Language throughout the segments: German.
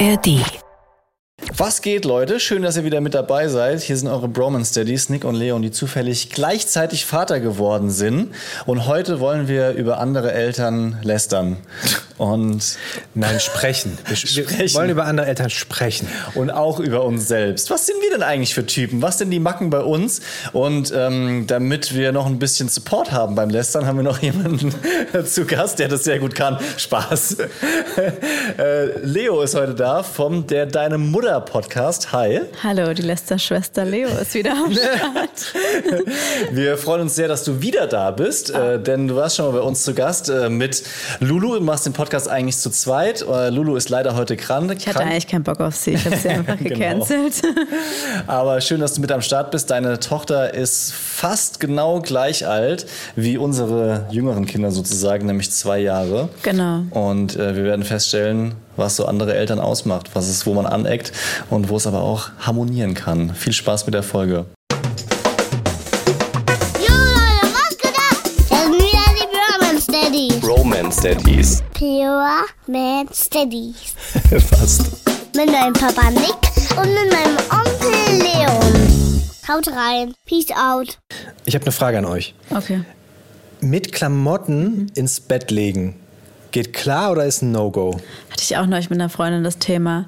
ARD. Was geht, Leute? Schön, dass ihr wieder mit dabei seid. Hier sind eure Bromance Daddies, Nick und Leon, die zufällig gleichzeitig Vater geworden sind. Und heute wollen wir über andere Eltern lästern. Und Nein, sprechen. Wir, Sprechen. wir wollen über andere Eltern sprechen. und auch über uns selbst. Was sind wir denn eigentlich für Typen? Was sind die Macken bei uns? Und ähm, damit wir noch ein bisschen Support haben beim Lästern, haben wir noch jemanden zu Gast, der das sehr gut kann. Spaß. äh, Leo ist heute da vom Der Deine Mutter Podcast. Hi. Hallo, die Lester-Schwester Leo ist wieder am Start. Wir freuen uns sehr, dass du wieder da bist, äh, denn du warst schon mal bei uns zu Gast äh, mit Lulu. Du machst den Podcast eigentlich zu zweit. Äh, Lulu ist leider heute krank. Ich hatte krank. eigentlich keinen Bock auf sie. Ich habe sie einfach Genau. gecancelt. Aber schön, dass du mit am Start bist. Deine Tochter ist fast genau gleich alt wie unsere jüngeren Kinder sozusagen, nämlich zwei Jahre. Genau. Und äh, wir werden feststellen, was so andere Eltern ausmacht, was es, wo man aneckt und wo es aber auch harmonieren kann. Viel Spaß mit der Folge. Junge, was gedacht? Das sind wieder die Pure Man Steadies. Romance Daddies. Pure Man Steadies. Fast. Mit meinem Papa Nick und mit meinem Onkel Leon. Haut rein. Peace out. Ich habe eine Frage an euch. Okay. Mit Klamotten ins Bett legen, geht klar oder ist ein No-Go? Hatte ich auch neulich mit einer Freundin das Thema.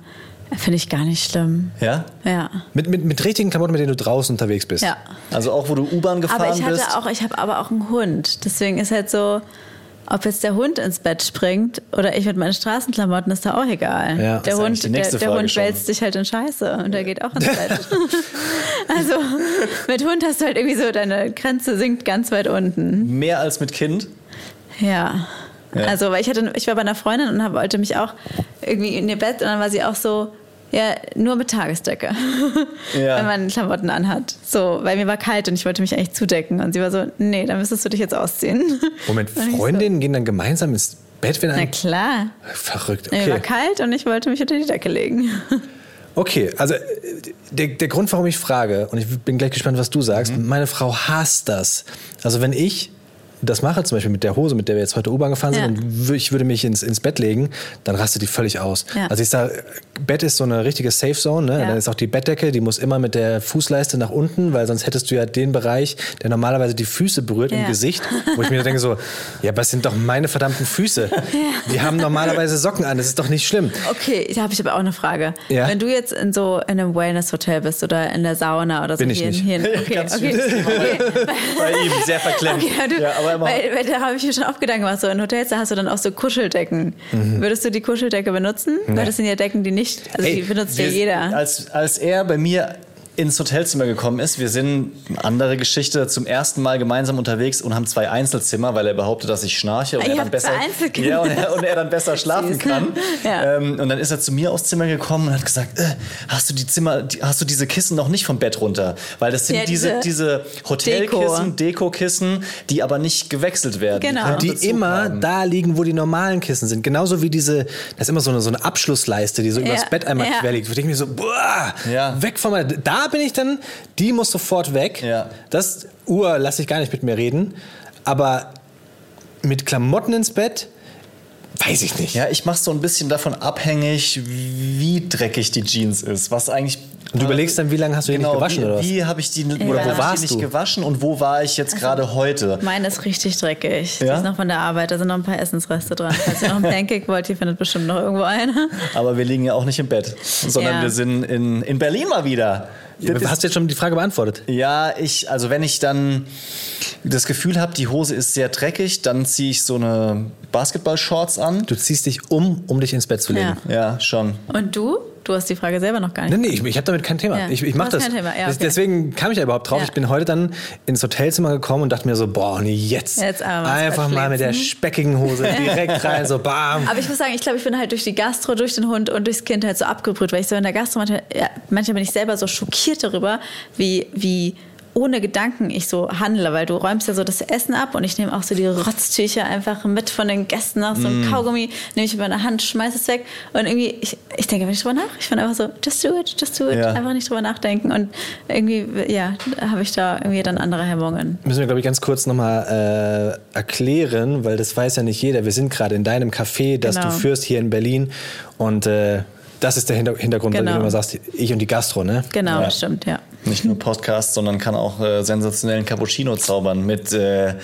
Finde ich gar nicht schlimm. Ja? Ja. Mit, mit, mit richtigen Klamotten, mit denen du draußen unterwegs bist? Ja. Also auch, wo du U-Bahn gefahren Aber ich hatte bist. auch, ich habe aber auch einen Hund. Deswegen ist halt so, ob jetzt der Hund ins Bett springt oder ich mit meinen Straßenklamotten, ist da auch egal. Ja. der Das ist eigentlich Hund, die der, nächste der Frage Hund schon. wälzt sich halt in Scheiße und der geht auch ins Bett. also mit Hund hast du halt irgendwie so, deine Grenze sinkt ganz weit unten. Mehr als mit Kind. Ja. Ja. Also, weil ich hatte, ich war bei einer Freundin und wollte mich auch irgendwie in ihr Bett und dann war sie auch so, ja, nur mit Tagesdecke, Ja. wenn man Klamotten anhat. So, weil mir war kalt und ich wollte mich eigentlich zudecken. Und sie war so, nee, dann müsstest du dich jetzt ausziehen. Moment, Und ich so, Freundinnen gehen dann gemeinsam ins Bett, wenn Na ein... klar. Verrückt, Mir war okay. kalt und ich wollte mich unter die Decke legen. Okay, also äh, der, der Grund, warum ich frage, und ich bin gleich gespannt, was du sagst, Mhm. meine Frau hasst das. Also wenn ich das mache, zum Beispiel mit der Hose, mit der wir jetzt heute U-Bahn gefahren sind, Ja. und ich würde mich ins, ins Bett legen, dann rastet die völlig aus. Ja. Also ich sage, Bett ist so eine richtige Safe Zone, ne? Ja. dann ist auch die Bettdecke, die muss immer mit der Fußleiste nach unten, weil sonst hättest du ja den Bereich, der normalerweise die Füße berührt im. Gesicht, wo ich mir denke so, ja, aber es sind doch meine verdammten Füße. Die haben normalerweise Socken an, das ist doch nicht schlimm. Okay, da habe ich aber auch eine Frage. Wenn du jetzt in so in einem Wellness-Hotel bist oder in der Sauna oder so Bin ich hier, nicht. hier okay, okay, okay. Bei ihm sehr verklemmt. Okay, du, ja, aber immer, weil, weil da habe ich mir schon oft Gedanken gemacht, so in Hotels, da hast du dann auch so Kuscheldecken. Würdest du die Kuscheldecke benutzen? Weil das sind ja Decken, die nicht, also Ey, die benutzt ja wir- jeder. Als, als er bei mir ins Hotelzimmer gekommen ist, wir sind, andere Geschichte, zum ersten Mal gemeinsam unterwegs und haben zwei Einzelzimmer, weil er behauptet, dass ich schnarche und, Ah, er dann, besser, ja, und, er, und er dann besser schlafen kann. Ja. Ähm, und dann ist er zu mir aufs Zimmer gekommen und hat gesagt, äh, hast du die Zimmer, die, hast du diese Kissen noch nicht vom Bett runter? Weil das sind Ja, diese, diese Hotelkissen, Dekokissen, die aber nicht gewechselt werden. Genau. keinen Die Bezug immer haben. da liegen, wo die normalen Kissen sind. Genauso wie diese, das ist immer so eine, so eine Abschlussleiste, die so Ja, übers Bett einmal ja. quer liegt. Da denke ich mir so, boah, Ja. weg von meiner, da bin ich dann, die muss sofort weg. Ja. Das Uhr lasse ich gar nicht mit mir reden. Aber mit Klamotten ins Bett, weiß ich nicht. Ja, ich mache so ein bisschen davon abhängig, wie dreckig die Jeans ist. Was eigentlich. Und du überlegst dann, wie lange hast du die nicht gewaschen, wie, oder was? Wie habe ich die oder wo ich warst die nicht du? gewaschen und wo war ich jetzt gerade heute? Meine ist richtig dreckig. Die Ja? ist noch von der Arbeit, da sind noch ein paar Essensreste dran. Falls ihr noch einen Pancake wollt, hier findet bestimmt noch irgendwo einer. Aber wir liegen ja auch nicht im Bett, sondern Ja. wir sind in, in Berlin mal wieder. Das Hast du jetzt schon die Frage beantwortet? Ja, ich, also wenn ich dann das Gefühl habe, die Hose ist sehr dreckig, dann ziehe ich so eine Basketball-Shorts an. Du ziehst dich um, um dich ins Bett zu legen. Ja. Ja, schon. Und du? Du hast die Frage selber noch gar Nee, nicht. nee, ich, ich habe damit kein Thema. Ja. Ich, ich mache das. kein Thema, ja, okay. Deswegen kam ich ja überhaupt drauf. Ja. Ich bin heute dann ins Hotelzimmer gekommen und dachte mir so, boah, nee, jetzt, Jetzt einfach mal mit der speckigen Hose direkt rein, so bam. Aber ich muss sagen, ich glaube, ich bin halt durch die Gastro, durch den Hund und durchs Kind halt so abgebrüht, weil ich so in der Gastro manchmal, manchmal bin ich selber so schockiert darüber, wie, wie ohne Gedanken ich so handle, weil du räumst ja so das Essen ab und ich nehme auch so die Rotztücher einfach mit von den Gästen nach so einem Kaugummi, nehme ich in meine Hand, schmeiß es weg und irgendwie, ich, ich denke nicht drüber nach. Ich bin einfach so, just do it, just do it, Ja. einfach nicht drüber nachdenken und irgendwie, ja, habe ich da irgendwie dann andere Hemmungen. Müssen wir, glaube ich, ganz kurz nochmal äh, erklären, weil das weiß ja nicht jeder. Wir sind gerade in deinem Café, das Genau. du führst hier in Berlin und äh, Das ist der Hinter Hintergrund, weil Genau. du immer sagst, ich und die Gastro, ne? Genau, Ja. stimmt, ja. Nicht nur Podcast, sondern kann auch äh, sensationellen Cappuccino zaubern mit äh,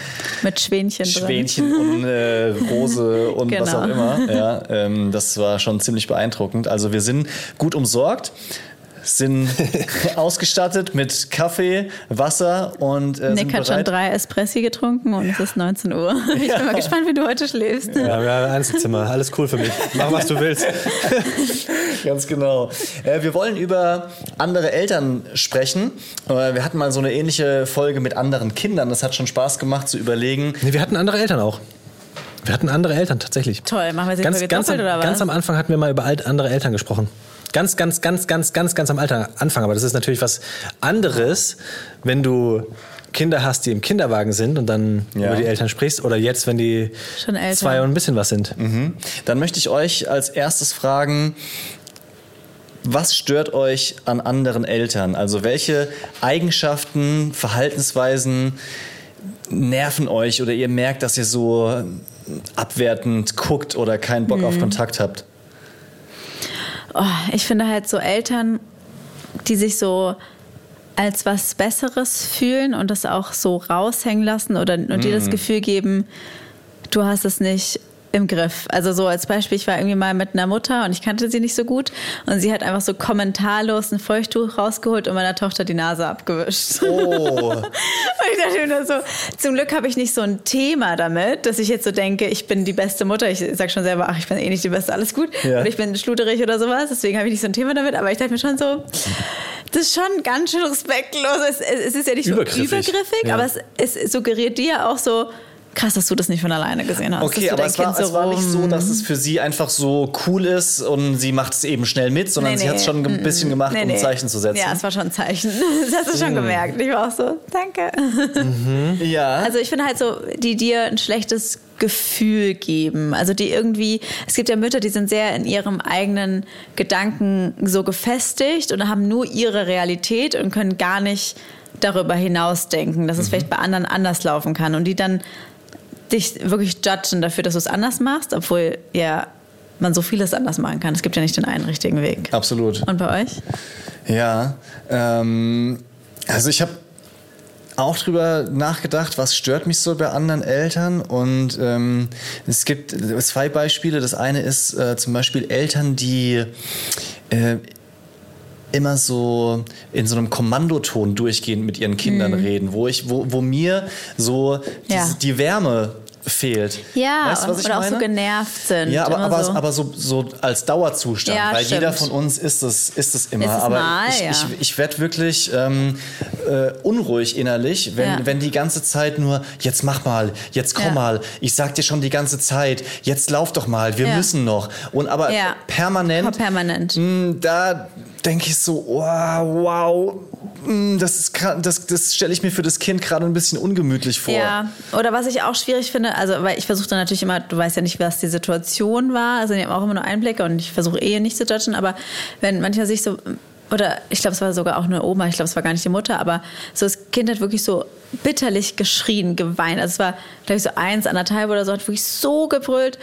Mit Schwänchen drin. Schwänchen und äh, Rose und was Genau. auch immer. Ja, ähm, das war schon ziemlich beeindruckend. Also wir sind gut umsorgt, sind ausgestattet mit Kaffee, Wasser und äh, sind Nick hat schon drei Espressi getrunken und es ist 19 Uhr. Ich bin mal gespannt, wie du heute schläfst. Ja, wir haben Einzelzimmer, alles cool für mich. Mach, was du willst. Ganz genau. Äh, wir wollen über andere Eltern sprechen. Äh, wir hatten mal so eine ähnliche Folge mit anderen Kindern. Das hat schon Spaß gemacht zu überlegen. Nee, wir hatten andere Eltern auch. Wir hatten andere Eltern, tatsächlich. Toll, machen wir sie Ganz, ganz, am, oder was? ganz am Anfang hatten wir mal über alt andere Eltern gesprochen. Ganz, ganz, ganz, ganz, ganz, ganz am Alter, Anfang. Aber das ist natürlich was anderes, wenn du Kinder hast, die im Kinderwagen sind und dann Ja. über die Eltern sprichst. Oder jetzt, wenn die zwei und ein bisschen was sind. Mhm. Dann möchte ich euch als erstes fragen, was stört euch an anderen Eltern? Also welche Eigenschaften, Verhaltensweisen nerven euch oder ihr merkt, dass ihr so abwertend guckt oder keinen Bock auf Kontakt habt? Oh, ich finde halt so Eltern, die sich so als was Besseres fühlen und das auch so raushängen lassen oder und dir das Gefühl geben, du hast es nicht im Griff. Also so als Beispiel, ich war irgendwie mal mit einer Mutter und ich kannte sie nicht so gut und sie hat einfach so kommentarlos ein Feuchttuch rausgeholt und meiner Tochter die Nase abgewischt. Oh, Und ich dachte mir nur so, zum Glück habe ich nicht so ein Thema damit, dass ich jetzt so denke, ich bin die beste Mutter. Ich sag schon selber, ach, ich bin eh nicht die beste, alles gut. Ja. Oder ich bin schluderig oder sowas. Deswegen habe ich nicht so ein Thema damit. Aber ich dachte mir schon so, das ist schon ganz schön respektlos. Es, es ist ja nicht Übergriffig. so übergriffig, Ja. aber es, es suggeriert dir auch so, krass, dass du das nicht von alleine gesehen hast. okay, aber es war, Kind es war nicht so, dass es für sie einfach so cool ist und sie macht es eben schnell mit, sondern Nee, sie hat es schon ein bisschen gemacht, Nee, um ein Zeichen zu setzen. Ja, es war schon ein Zeichen. Das hast du schon gemerkt. Ich war auch so, danke. ja. Also ich finde halt so, die dir ein schlechtes Gefühl geben. Also die irgendwie, es gibt ja Mütter, die sind sehr in ihrem eigenen Gedanken so gefestigt und haben nur ihre Realität und können gar nicht darüber hinausdenken, dass es vielleicht bei anderen anders laufen kann und die dann dich wirklich judgen dafür, dass du es anders machst, obwohl ja man so vieles anders machen kann. Es gibt ja nicht den einen richtigen Weg. Absolut. Und bei euch? Ja, ähm, also ich habe auch drüber nachgedacht, was stört mich so bei anderen Eltern. Und ähm, es gibt zwei Beispiele. Das eine ist äh, zum Beispiel Eltern, die äh, immer so in so einem Kommandoton durchgehend mit ihren Kindern reden, wo ich, wo, wo mir so Ja. die Wärme fehlt. Ja, weißt, was ich oder auch meine? so genervt sind. Ja, aber, aber, so. aber so, so als Dauerzustand, Ja, weil jeder stimmt. von uns ist es, ist es immer. Ist es aber mal, ich, ja. ich, ich werde wirklich ähm, äh, unruhig innerlich, wenn, Ja. wenn die ganze Zeit nur, jetzt mach mal, jetzt komm mal, ich sag dir schon die ganze Zeit, jetzt lauf doch mal, wir müssen noch. Und aber permanent, Permanent. mh, da denke ich so, wow, wow, mh, das, das, das stelle ich mir für das Kind gerade ein bisschen ungemütlich vor. Ja, oder was ich auch schwierig finde, also weil ich versuche dann natürlich immer, du weißt ja nicht, was die Situation war, also die haben auch immer nur Einblicke und ich versuche eh nicht zu judgen, aber wenn manchmal sich so, oder ich glaube, es war sogar auch eine Oma, ich glaube, es war gar nicht die Mutter, aber so das Kind hat wirklich so bitterlich geschrien, geweint. Also es war, glaube ich, so eins, anderthalb oder so, hat wirklich so gebrüllt.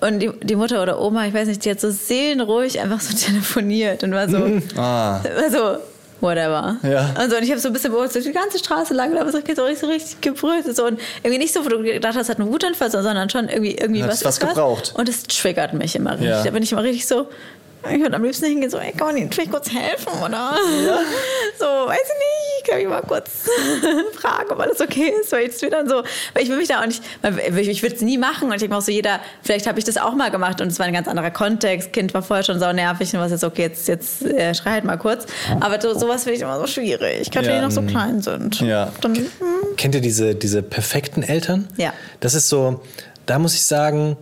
Und die, die Mutter oder Oma, ich weiß nicht, die hat so seelenruhig einfach so telefoniert und war so, Ah. war so, whatever. Ja. Und, so, und ich habe so ein bisschen beobachtet, die ganze Straße lang, da so so richtig, richtig gebrüllt. So, und irgendwie nicht so, wo du gedacht hast, hat einen Wutanfall, sondern schon irgendwie, irgendwie was, was gebraucht. Und es triggert mich immer richtig. Ja. Da bin ich immer richtig so, ich würde am liebsten hingehen, so, ey, kann man Ihnen vielleicht kurz helfen, oder? So, weiß ich nicht, kann ich mal kurz fragen, ob alles okay ist, weil jetzt wieder so, weil ich will mich da auch nicht, ich ich würde es nie machen und ich denke mir auch so, jeder, vielleicht habe ich das auch mal gemacht und es war ein ganz anderer Kontext, Kind war vorher schon sau nervig und was jetzt, okay, jetzt, jetzt äh, schrei halt mal kurz, aber so, sowas finde ich immer so schwierig, gerade wenn Ja. die noch so klein sind. Ja. Dann, hm, Kennt ihr diese, diese perfekten Eltern? Ja. Das ist so, da muss ich sagen,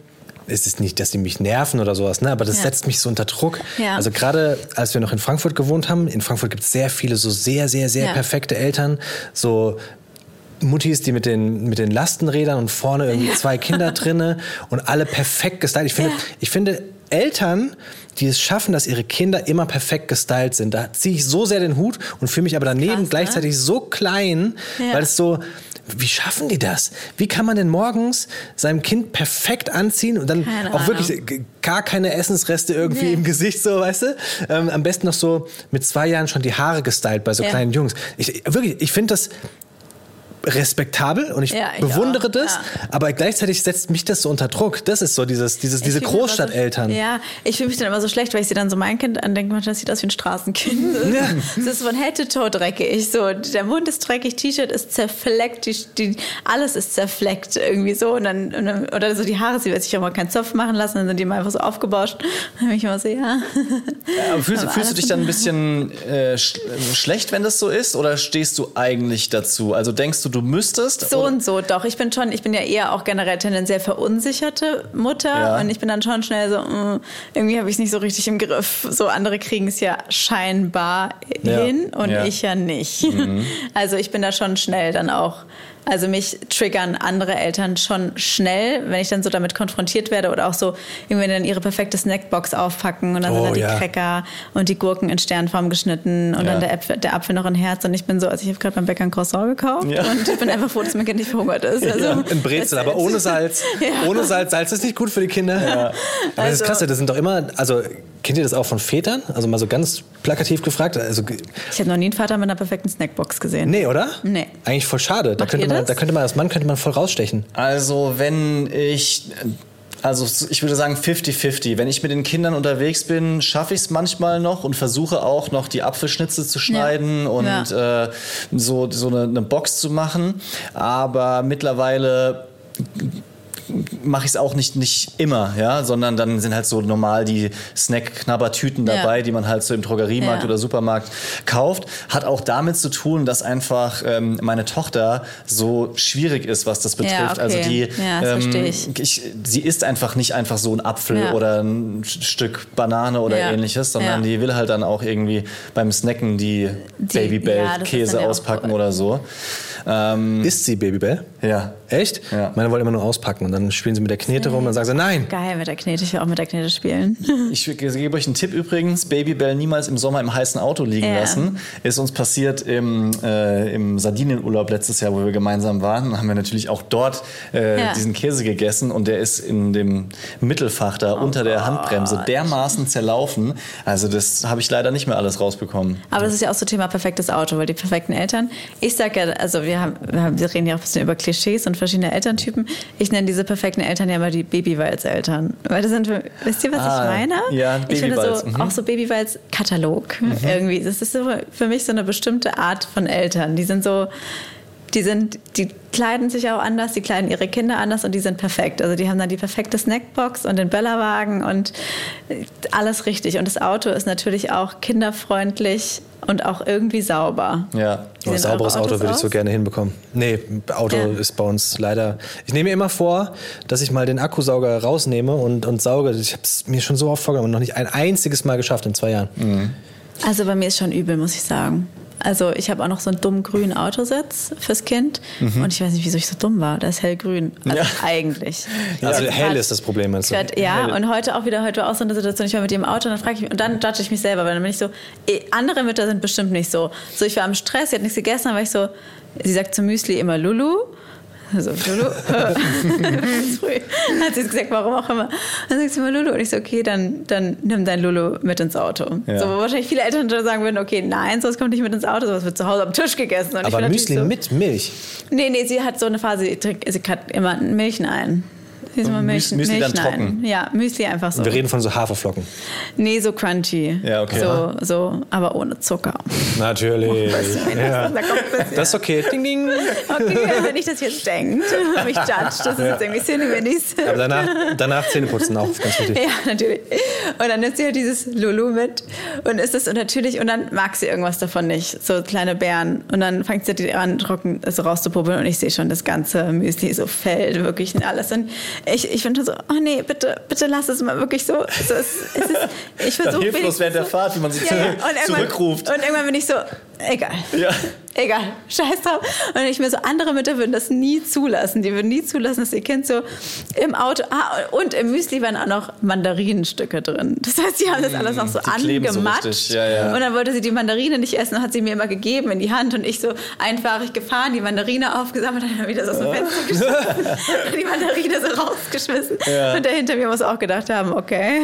es ist nicht, dass die mich nerven oder sowas, ne? aber das Ja. setzt mich so unter Druck. Ja. Also gerade als wir noch in Frankfurt gewohnt haben, in Frankfurt gibt es sehr viele so sehr, sehr, sehr Ja. perfekte Eltern, so Muttis, die mit den, mit den Lastenrädern und vorne irgendwie zwei Kinder drinne und alle perfekt gestylt. Ich finde, ich finde Eltern, die es schaffen, dass ihre Kinder immer perfekt gestylt sind, da ziehe ich so sehr den Hut und fühle mich aber daneben Krass, ne? gleichzeitig so klein, weil es so, wie schaffen die das? Wie kann man denn morgens seinem Kind perfekt anziehen und dann Keine auch wirklich gar keine Essensreste irgendwie Nee. im Gesicht, so, weißt du? Ähm, am besten noch so mit zwei Jahren schon die Haare gestylt bei so Ja. kleinen Jungs. Ich, wirklich, ich finde das respektabel und ich Ja, ich bewundere auch, das, ja. aber gleichzeitig setzt mich das so unter Druck. Das ist so dieses, dieses, diese Großstadteltern. So, ja, ich fühle mich dann immer so schlecht, weil ich sehe dann so mein Kind an, denke manchmal, das sieht aus wie ein Straßenkind. Das ist von Head to Toe dreckig. So, der Mund ist dreckig, T-Shirt ist zerfleckt, die, die, alles ist zerfleckt irgendwie so. Und dann, und dann, oder so die Haare, sie wird sich auch mal keinen Zopf machen lassen, dann sind die immer einfach so aufgebauscht. Dann bin ich immer so, ja. Aber fühlst, Aber fühlst du dich dann ein bisschen äh, sch schlecht, wenn das so ist? Oder stehst du eigentlich dazu? Also denkst du, du müsstest? So oder? und so, doch. Ich bin schon, ich bin ja eher auch generell tendenziell verunsicherte Mutter Ja. und ich bin dann schon schnell so, mm, irgendwie habe ich es nicht so richtig im Griff. So andere kriegen es ja scheinbar Ja. hin und Ja. ich ja nicht. Also ich bin da schon schnell dann auch. Also mich triggern andere Eltern schon schnell, wenn ich dann so damit konfrontiert werde oder auch so irgendwie dann ihre perfekte Snackbox aufpacken und dann sind Oh, da die ja. Cracker und die Gurken in Sternform geschnitten und Ja. dann der Apfel, der Apfel noch in Herz und ich bin so, also ich habe gerade beim Bäcker ein Croissant gekauft Ja. und ich bin einfach froh, dass mein Kind nicht verhungert ist. Also, Ein Brezel, aber ohne Salz. Ja. Ohne Salz. Salz ist nicht gut für die Kinder. Aber das ist Also- krass, das sind doch immer, also kennt ihr das auch von Vätern? Also mal so ganz plakativ gefragt. Also, Ich habe noch nie einen Vater mit einer perfekten Snackbox gesehen. nee, oder? Nee. Eigentlich voll schade. Da Macht könnte, man, das? da könnte man als Mann könnte man voll rausstechen. Also wenn ich, also ich würde sagen 50-50. Wenn ich mit den Kindern unterwegs bin, schaffe ich es manchmal noch und versuche auch noch die Apfelschnitze zu schneiden und Ja. äh, so, so eine, eine Box zu machen. Aber mittlerweile mache ich es auch nicht, nicht immer, ja, sondern dann sind halt so normal die Snack-Knabbertüten Ja. dabei, die man halt so im Drogeriemarkt Ja. oder Supermarkt kauft. Hat auch damit zu tun, dass einfach ähm, meine Tochter so schwierig ist, was das betrifft. okay. Also die, Ja, das verstehe ich. sie isst einfach nicht einfach so ein Apfel Ja. oder ein Stück Banane oder Ja. ähnliches, sondern Ja. die will halt dann auch irgendwie beim Snacken die, Die- Babybell ja, Käse ja auspacken oder so. Ähm, Isst sie Babybell? ja. Echt? Ja. Meine wollen immer nur auspacken und dann spielen sie mit der Knete rum und dann sagen sie, nein. Geil mit der Knete. Ich will auch mit der Knete spielen. Ich gebe euch einen Tipp übrigens: Babybell niemals im Sommer im heißen Auto liegen Ja. lassen. Ist uns passiert im, äh, im Sardinienurlaub letztes Jahr, wo wir gemeinsam waren. Haben wir natürlich auch dort äh, Ja. diesen Käse gegessen und der ist in dem Mittelfach da Oh unter der Handbremse dermaßen zerlaufen. Also, das habe ich leider nicht mehr alles rausbekommen. Aber das ist ja auch so Thema perfektes Auto, weil die perfekten Eltern, ich sag ja, also wir, haben, wir, haben, wir reden ja auch ein bisschen über Klischees und verschiedene Elterntypen. Ich nenne diese perfekten Eltern ja immer die Babywalz-Eltern. Weil das sind, wisst ihr, was Ah, ich meine? ja, ich finde Babywalz, so, mhm. auch so Babywalz-Katalog irgendwie. Das ist so für mich so eine bestimmte Art von Eltern. Die sind so, die sind, die kleiden sich auch anders, die kleiden ihre Kinder anders und die sind perfekt. Also die haben dann die perfekte Snackbox und den Böllerwagen und alles richtig. Und das Auto ist natürlich auch kinderfreundlich und auch irgendwie sauber. Ja. Ein sauberes Auto würde ich so gerne hinbekommen. Nee, Auto Ja. ist bei uns leider. Ich nehme mir immer vor, dass ich mal den Akkusauger rausnehme und, und sauge. Ich habe es mir schon so oft vorgenommen und noch nicht ein einziges Mal geschafft in zwei Jahren. Mhm. Also bei mir ist schon übel, muss ich sagen. Also ich habe auch noch so einen dummen grünen Autositz fürs Kind und ich weiß nicht, wieso ich so dumm war. Der ist hellgrün. Also Mhm. Ja. eigentlich. Also Ja, hell ist das Problem, meinst du? Ja, Hell. und heute auch wieder, heute war auch so eine Situation, ich war mit ihr im Auto und dann frage ich mich, und dann judge ich mich selber, weil dann bin ich so, eh, andere Mütter sind bestimmt nicht so. So, ich war im Stress, sie hat nichts gegessen, dann war ich so, sie sagt zum Müsli immer Lulu. So, Lulu. Ganz früh hat sie gesagt, warum auch immer. Dann sagt sie immer Lulu. Und ich so, okay, dann, dann nimm dein Lulu mit ins Auto. Ja. So, wo wahrscheinlich viele Eltern dann sagen würden, okay, nein, sowas kommt nicht mit ins Auto, sowas wird zu Hause am Tisch gegessen. Und Aber Müsli so, mit Milch. Nee, nee, sie hat so eine Phase, sie, trinkt, sie hat immer Milch ein. Immer Milch, Müsli dann Milch trocken? Ja, Müsli einfach so. Wir reden von so Haferflocken. Nee, so crunchy. Ja, okay. So, so, aber ohne Zucker. Natürlich. Ja. Da kommt ein bisschen- Das ist okay. Ding, ding. Okay, wenn ich das jetzt denkt, mich judge, das ist jetzt irgendwie Silly Minis. Aber danach, danach Zähne putzen auch, ganz wichtig. Ja, natürlich. Und dann nimmt sie halt dieses Lulu mit und ist das und natürlich und dann mag sie irgendwas davon nicht, so kleine Beeren und dann fängt sie an trocken so rauszupuppeln und ich sehe schon das ganze Müsli so fällt wirklich und alles und ich, ich bin schon so, oh nee, bitte, bitte lass es mal wirklich so. so es, es ist, ich versuche hilflos während der Fahrt, wie man sich ja, ja. Und zurückruft. Und irgendwann bin ich so, egal. Ja. Egal, scheiß drauf. Und ich mir so, andere Mütter würden das nie zulassen. Die würden nie zulassen, dass ihr Kind so im Auto, ah, und im Müsli waren auch noch Mandarinenstücke drin. Das heißt, sie haben das alles noch so die so angematscht. richtig, ja, ja. Und dann wollte sie die Mandarine nicht essen und hat sie mir immer gegeben in die Hand. Und ich so einfahrig gefahren, die Mandarine aufgesammelt und dann wieder so aus dem Fenster geschmissen. die Mandarine so rausgeschmissen. Und der hinter mir muss auch gedacht haben, okay.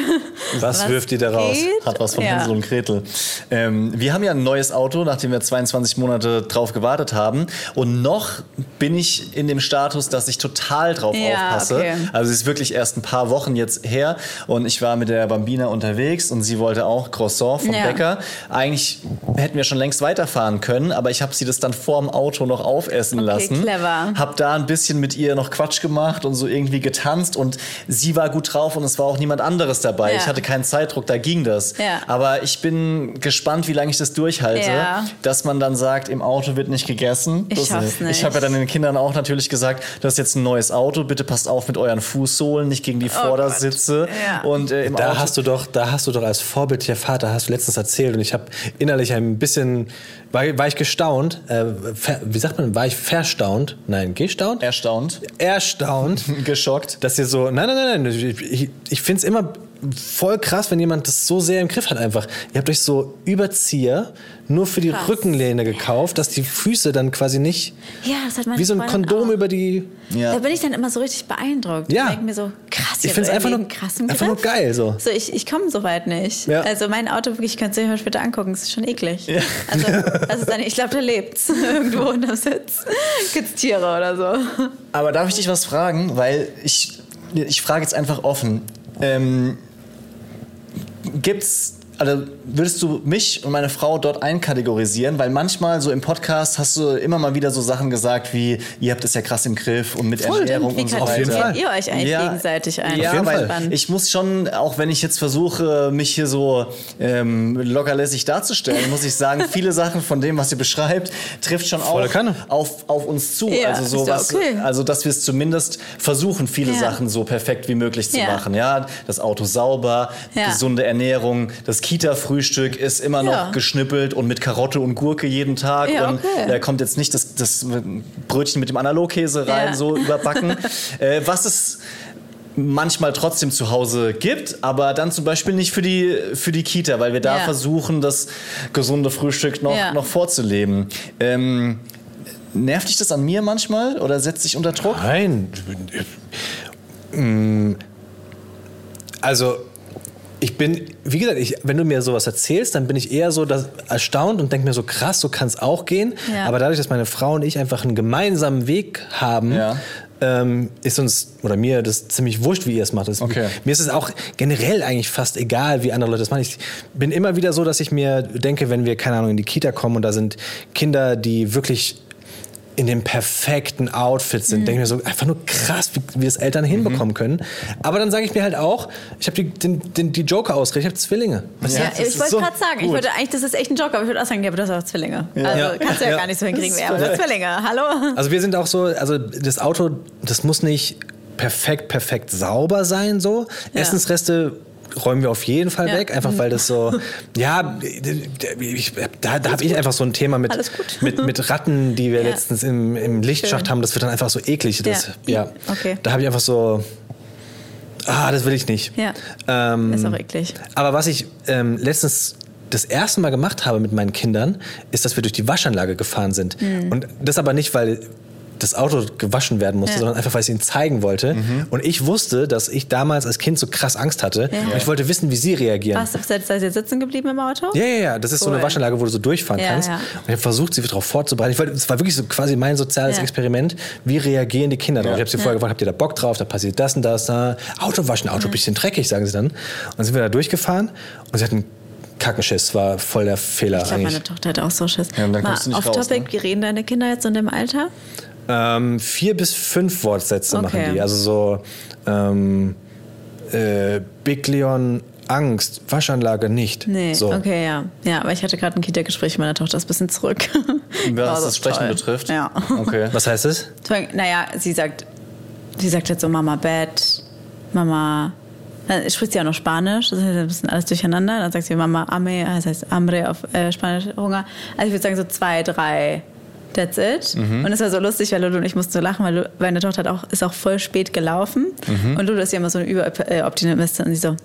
Was, wirft die da raus? Hat was von Ja. Hänsel und Gretel. Ähm, wir haben ja ein neues Auto, nachdem wir 22 Monate drauf gewartet haben. Und noch bin ich in dem Status, dass ich total drauf Ja, aufpasse. okay. Also es ist wirklich erst ein paar Wochen jetzt her. Und ich war mit der Bambina unterwegs und sie wollte auch Croissant vom Ja. Bäcker. Eigentlich hätten wir schon längst weiterfahren können, aber ich habe sie das dann vorm Auto noch aufessen Okay, lassen. clever. Hab da ein bisschen mit ihr noch Quatsch gemacht und so irgendwie getanzt und sie war gut drauf und es war auch niemand anderes dabei. Ja. Ich hatte keinen Zeitdruck, da ging das. Aber ich bin gespannt, wie lange ich das durchhalte, dass man dann sagt, im Auto wird nicht gegessen. Ich das, schaff's nicht. Ich habe ja dann den Kindern auch natürlich gesagt, das ist jetzt ein neues Auto, bitte passt auf mit euren Fußsohlen, nicht gegen die Vordersitze. Oh Ja. Und äh, im Da Auto hast du doch, da hast du doch als vorbildlicher Vater, hast du letztens erzählt und ich habe innerlich ein bisschen, war, war ich gestaunt, äh, ver, wie sagt man, war ich verstaunt? Nein, gestaunt? erstaunt, Erstaunt, geschockt. dass ihr so, nein, nein, nein, nein, ich, ich, ich finde es immer voll krass, wenn jemand das so sehr im Griff hat einfach. Ihr habt euch so Überzieher nur für die Krass. Rückenlehne gekauft, dass die Füße dann quasi nicht Ja, das hat meine wie so ein Freundin Kondom auch. über die. Ja. Da bin ich dann immer so richtig beeindruckt. Ja. Ich denke mir so, krass, Ich find's einfach nur- einfach nur geil, so. So, ich, ich komme so weit nicht. Ja. Also mein Auto, wirklich, ich könnte es mir später angucken, es ist schon eklig. Also, das ist dann, ich glaube, da lebt's irgendwo unter Sitz. Gibt's Tiere oder so. Aber darf ich dich was fragen? Weil ich, ich frage jetzt einfach offen. Ähm, gibt's, also würdest du mich und meine Frau dort einkategorisieren? Weil manchmal so im Podcast hast du immer mal wieder so Sachen gesagt wie, ihr habt es ja krass im Griff und mit Ernährung Wie und so Auf jeden weiter. Fall. ihr euch eigentlich Ja. gegenseitig ein? Ja, weil Fall. ich muss schon, auch wenn ich jetzt versuche, mich hier so ähm, lockerlässig darzustellen, muss ich sagen, viele Sachen von dem, was ihr beschreibt, trifft schon auch auf, auf uns zu. Ja, also so was, okay. also dass wir es zumindest versuchen, viele Ja. Sachen so perfekt wie möglich zu Ja. machen. Ja, das Auto sauber, Ja. gesunde Ernährung, das Kita-Frühstück ist immer noch Ja. geschnippelt und mit Karotte und Gurke jeden Tag Ja, und okay. da kommt jetzt nicht das, das Brötchen mit dem Analogkäse rein, Ja. so überbacken. äh, was es manchmal trotzdem zu Hause gibt, aber dann zum Beispiel nicht für die, für die Kita, weil wir da Ja. versuchen, das gesunde Frühstück noch, Ja. noch vorzuleben. Ähm, nervt dich das an mir manchmal oder setzt dich unter Druck? Nein. Mm, Also, ich bin, wie gesagt, ich, wenn du mir sowas erzählst, dann bin ich eher so dass, erstaunt und denke mir so, krass, so kann es auch gehen. Ja. Aber dadurch, dass meine Frau und ich einfach einen gemeinsamen Weg haben, Ja. ähm, ist uns, oder mir, das ziemlich wurscht, wie ihr es macht. Das, Okay. Mir ist es auch generell eigentlich fast egal, wie andere Leute das machen. Ich bin immer wieder so, dass ich mir denke, wenn wir, keine Ahnung, in die Kita kommen und da sind Kinder, die wirklich in dem perfekten Outfit sind, denke ich mir so einfach nur krass, wie, wie das Eltern hinbekommen können. Aber dann sage ich mir halt auch, ich habe die, den, den, die Joker-Ausrede, ich habe Zwillinge. Was Ja, das ich ist wollte so gerade sagen, ich wollte eigentlich, das ist echt ein Joker, aber ich würde auch sagen, ja, aber du hast auch Zwillinge. Also Ja. kannst du ja, Ja. gar nicht so hinkriegen Das ist du hast Zwillinge. Hallo? Also wir sind auch so, also das Auto, das muss nicht perfekt, perfekt sauber sein so. Ja. Essensreste räumen wir auf jeden Fall Ja. weg, einfach weil das so, ja, ich, da, da habe ich einfach so ein Thema mit, mit, mit Ratten, die wir Ja. letztens im, im Lichtschacht Schön. haben, das wird dann einfach so eklig. Das, Ja. ja. Okay. Da habe ich einfach so, ah, das will ich nicht. Ja. Ähm, Ist auch eklig. aber was ich ähm, letztens das erste Mal gemacht habe mit meinen Kindern, ist, dass wir durch die Waschanlage gefahren sind. Mhm. Und das aber nicht, weil das Auto gewaschen werden musste, Ja. sondern einfach, weil ich es ihnen zeigen wollte. Und ich wusste, dass ich damals als Kind so krass Angst hatte. Ja. Und ich wollte wissen, wie sie reagieren. Was, seid seid ihr sitzen geblieben im Auto? Ja, ja, ja. Das ist so eine Cool. Waschanlage, wo du so durchfahren Ja, kannst. ja. Und ich habe versucht, sie darauf vorzubereiten. Ich wollte, es war wirklich so quasi mein soziales Ja. Experiment. Wie reagieren die Kinder darauf? Ich habe sie vorher gefragt, habt ihr da Bock drauf? Da passiert das und das. Da. Auto waschen, Auto ein bisschen dreckig, sagen sie dann. Und dann sind wir da durchgefahren und sie hatten Kackenschiss. War voll der Fehler Ich glaube, meine. Tochter hat auch so Schiss. Ja, Mal du auf raus, Topic, ne? wie reden deine Kinder jetzt in dem Alter? Ähm, vier bis fünf Wortsätze machen Okay. die. Also so ähm, äh, Big Leon Angst, Waschanlage nicht. Nee, so. okay, ja. Ja, aber ich hatte gerade ein Kita-Gespräch mit meiner Tochter, ist ein bisschen zurück. Was das Sprechen toll. betrifft? Ja. Okay. Was heißt es? Naja, sie sagt, sie sagt jetzt so Mama Bett, Mama Dann spricht sie auch noch Spanisch, das heißt ein bisschen alles durcheinander. Dann sagt sie Mama Ame, das heißt Hambre auf äh, Spanisch Hunger. Also ich würde sagen so zwei, drei. That's it. Mhm. Und es war so lustig, weil Lulu und ich mussten so lachen, weil Lu- meine Tochter hat auch, ist auch voll spät gelaufen. Mhm. Und Lulu ist ja immer so eine Überoptimistin. Und sie so,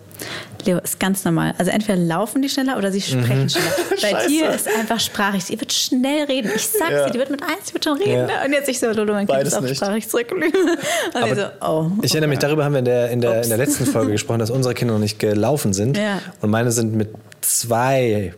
Leo, ist ganz normal. Also entweder laufen die schneller oder sie Mhm. sprechen schneller. Bei dir ist einfach sprachig. Sie wird schnell reden. Ich sag's Ja. dir, die wird mit eins, die wird schon reden. Ja. Und jetzt ich so, Lulu, mein Kind Beides ist auch nicht. sprachig zurückgeblieben. Und sie so, oh. Ich erinnere mich, darüber haben wir in der, in der, in der letzten Folge gesprochen, dass unsere Kinder noch nicht gelaufen sind. Ja. Und meine sind mit zwei,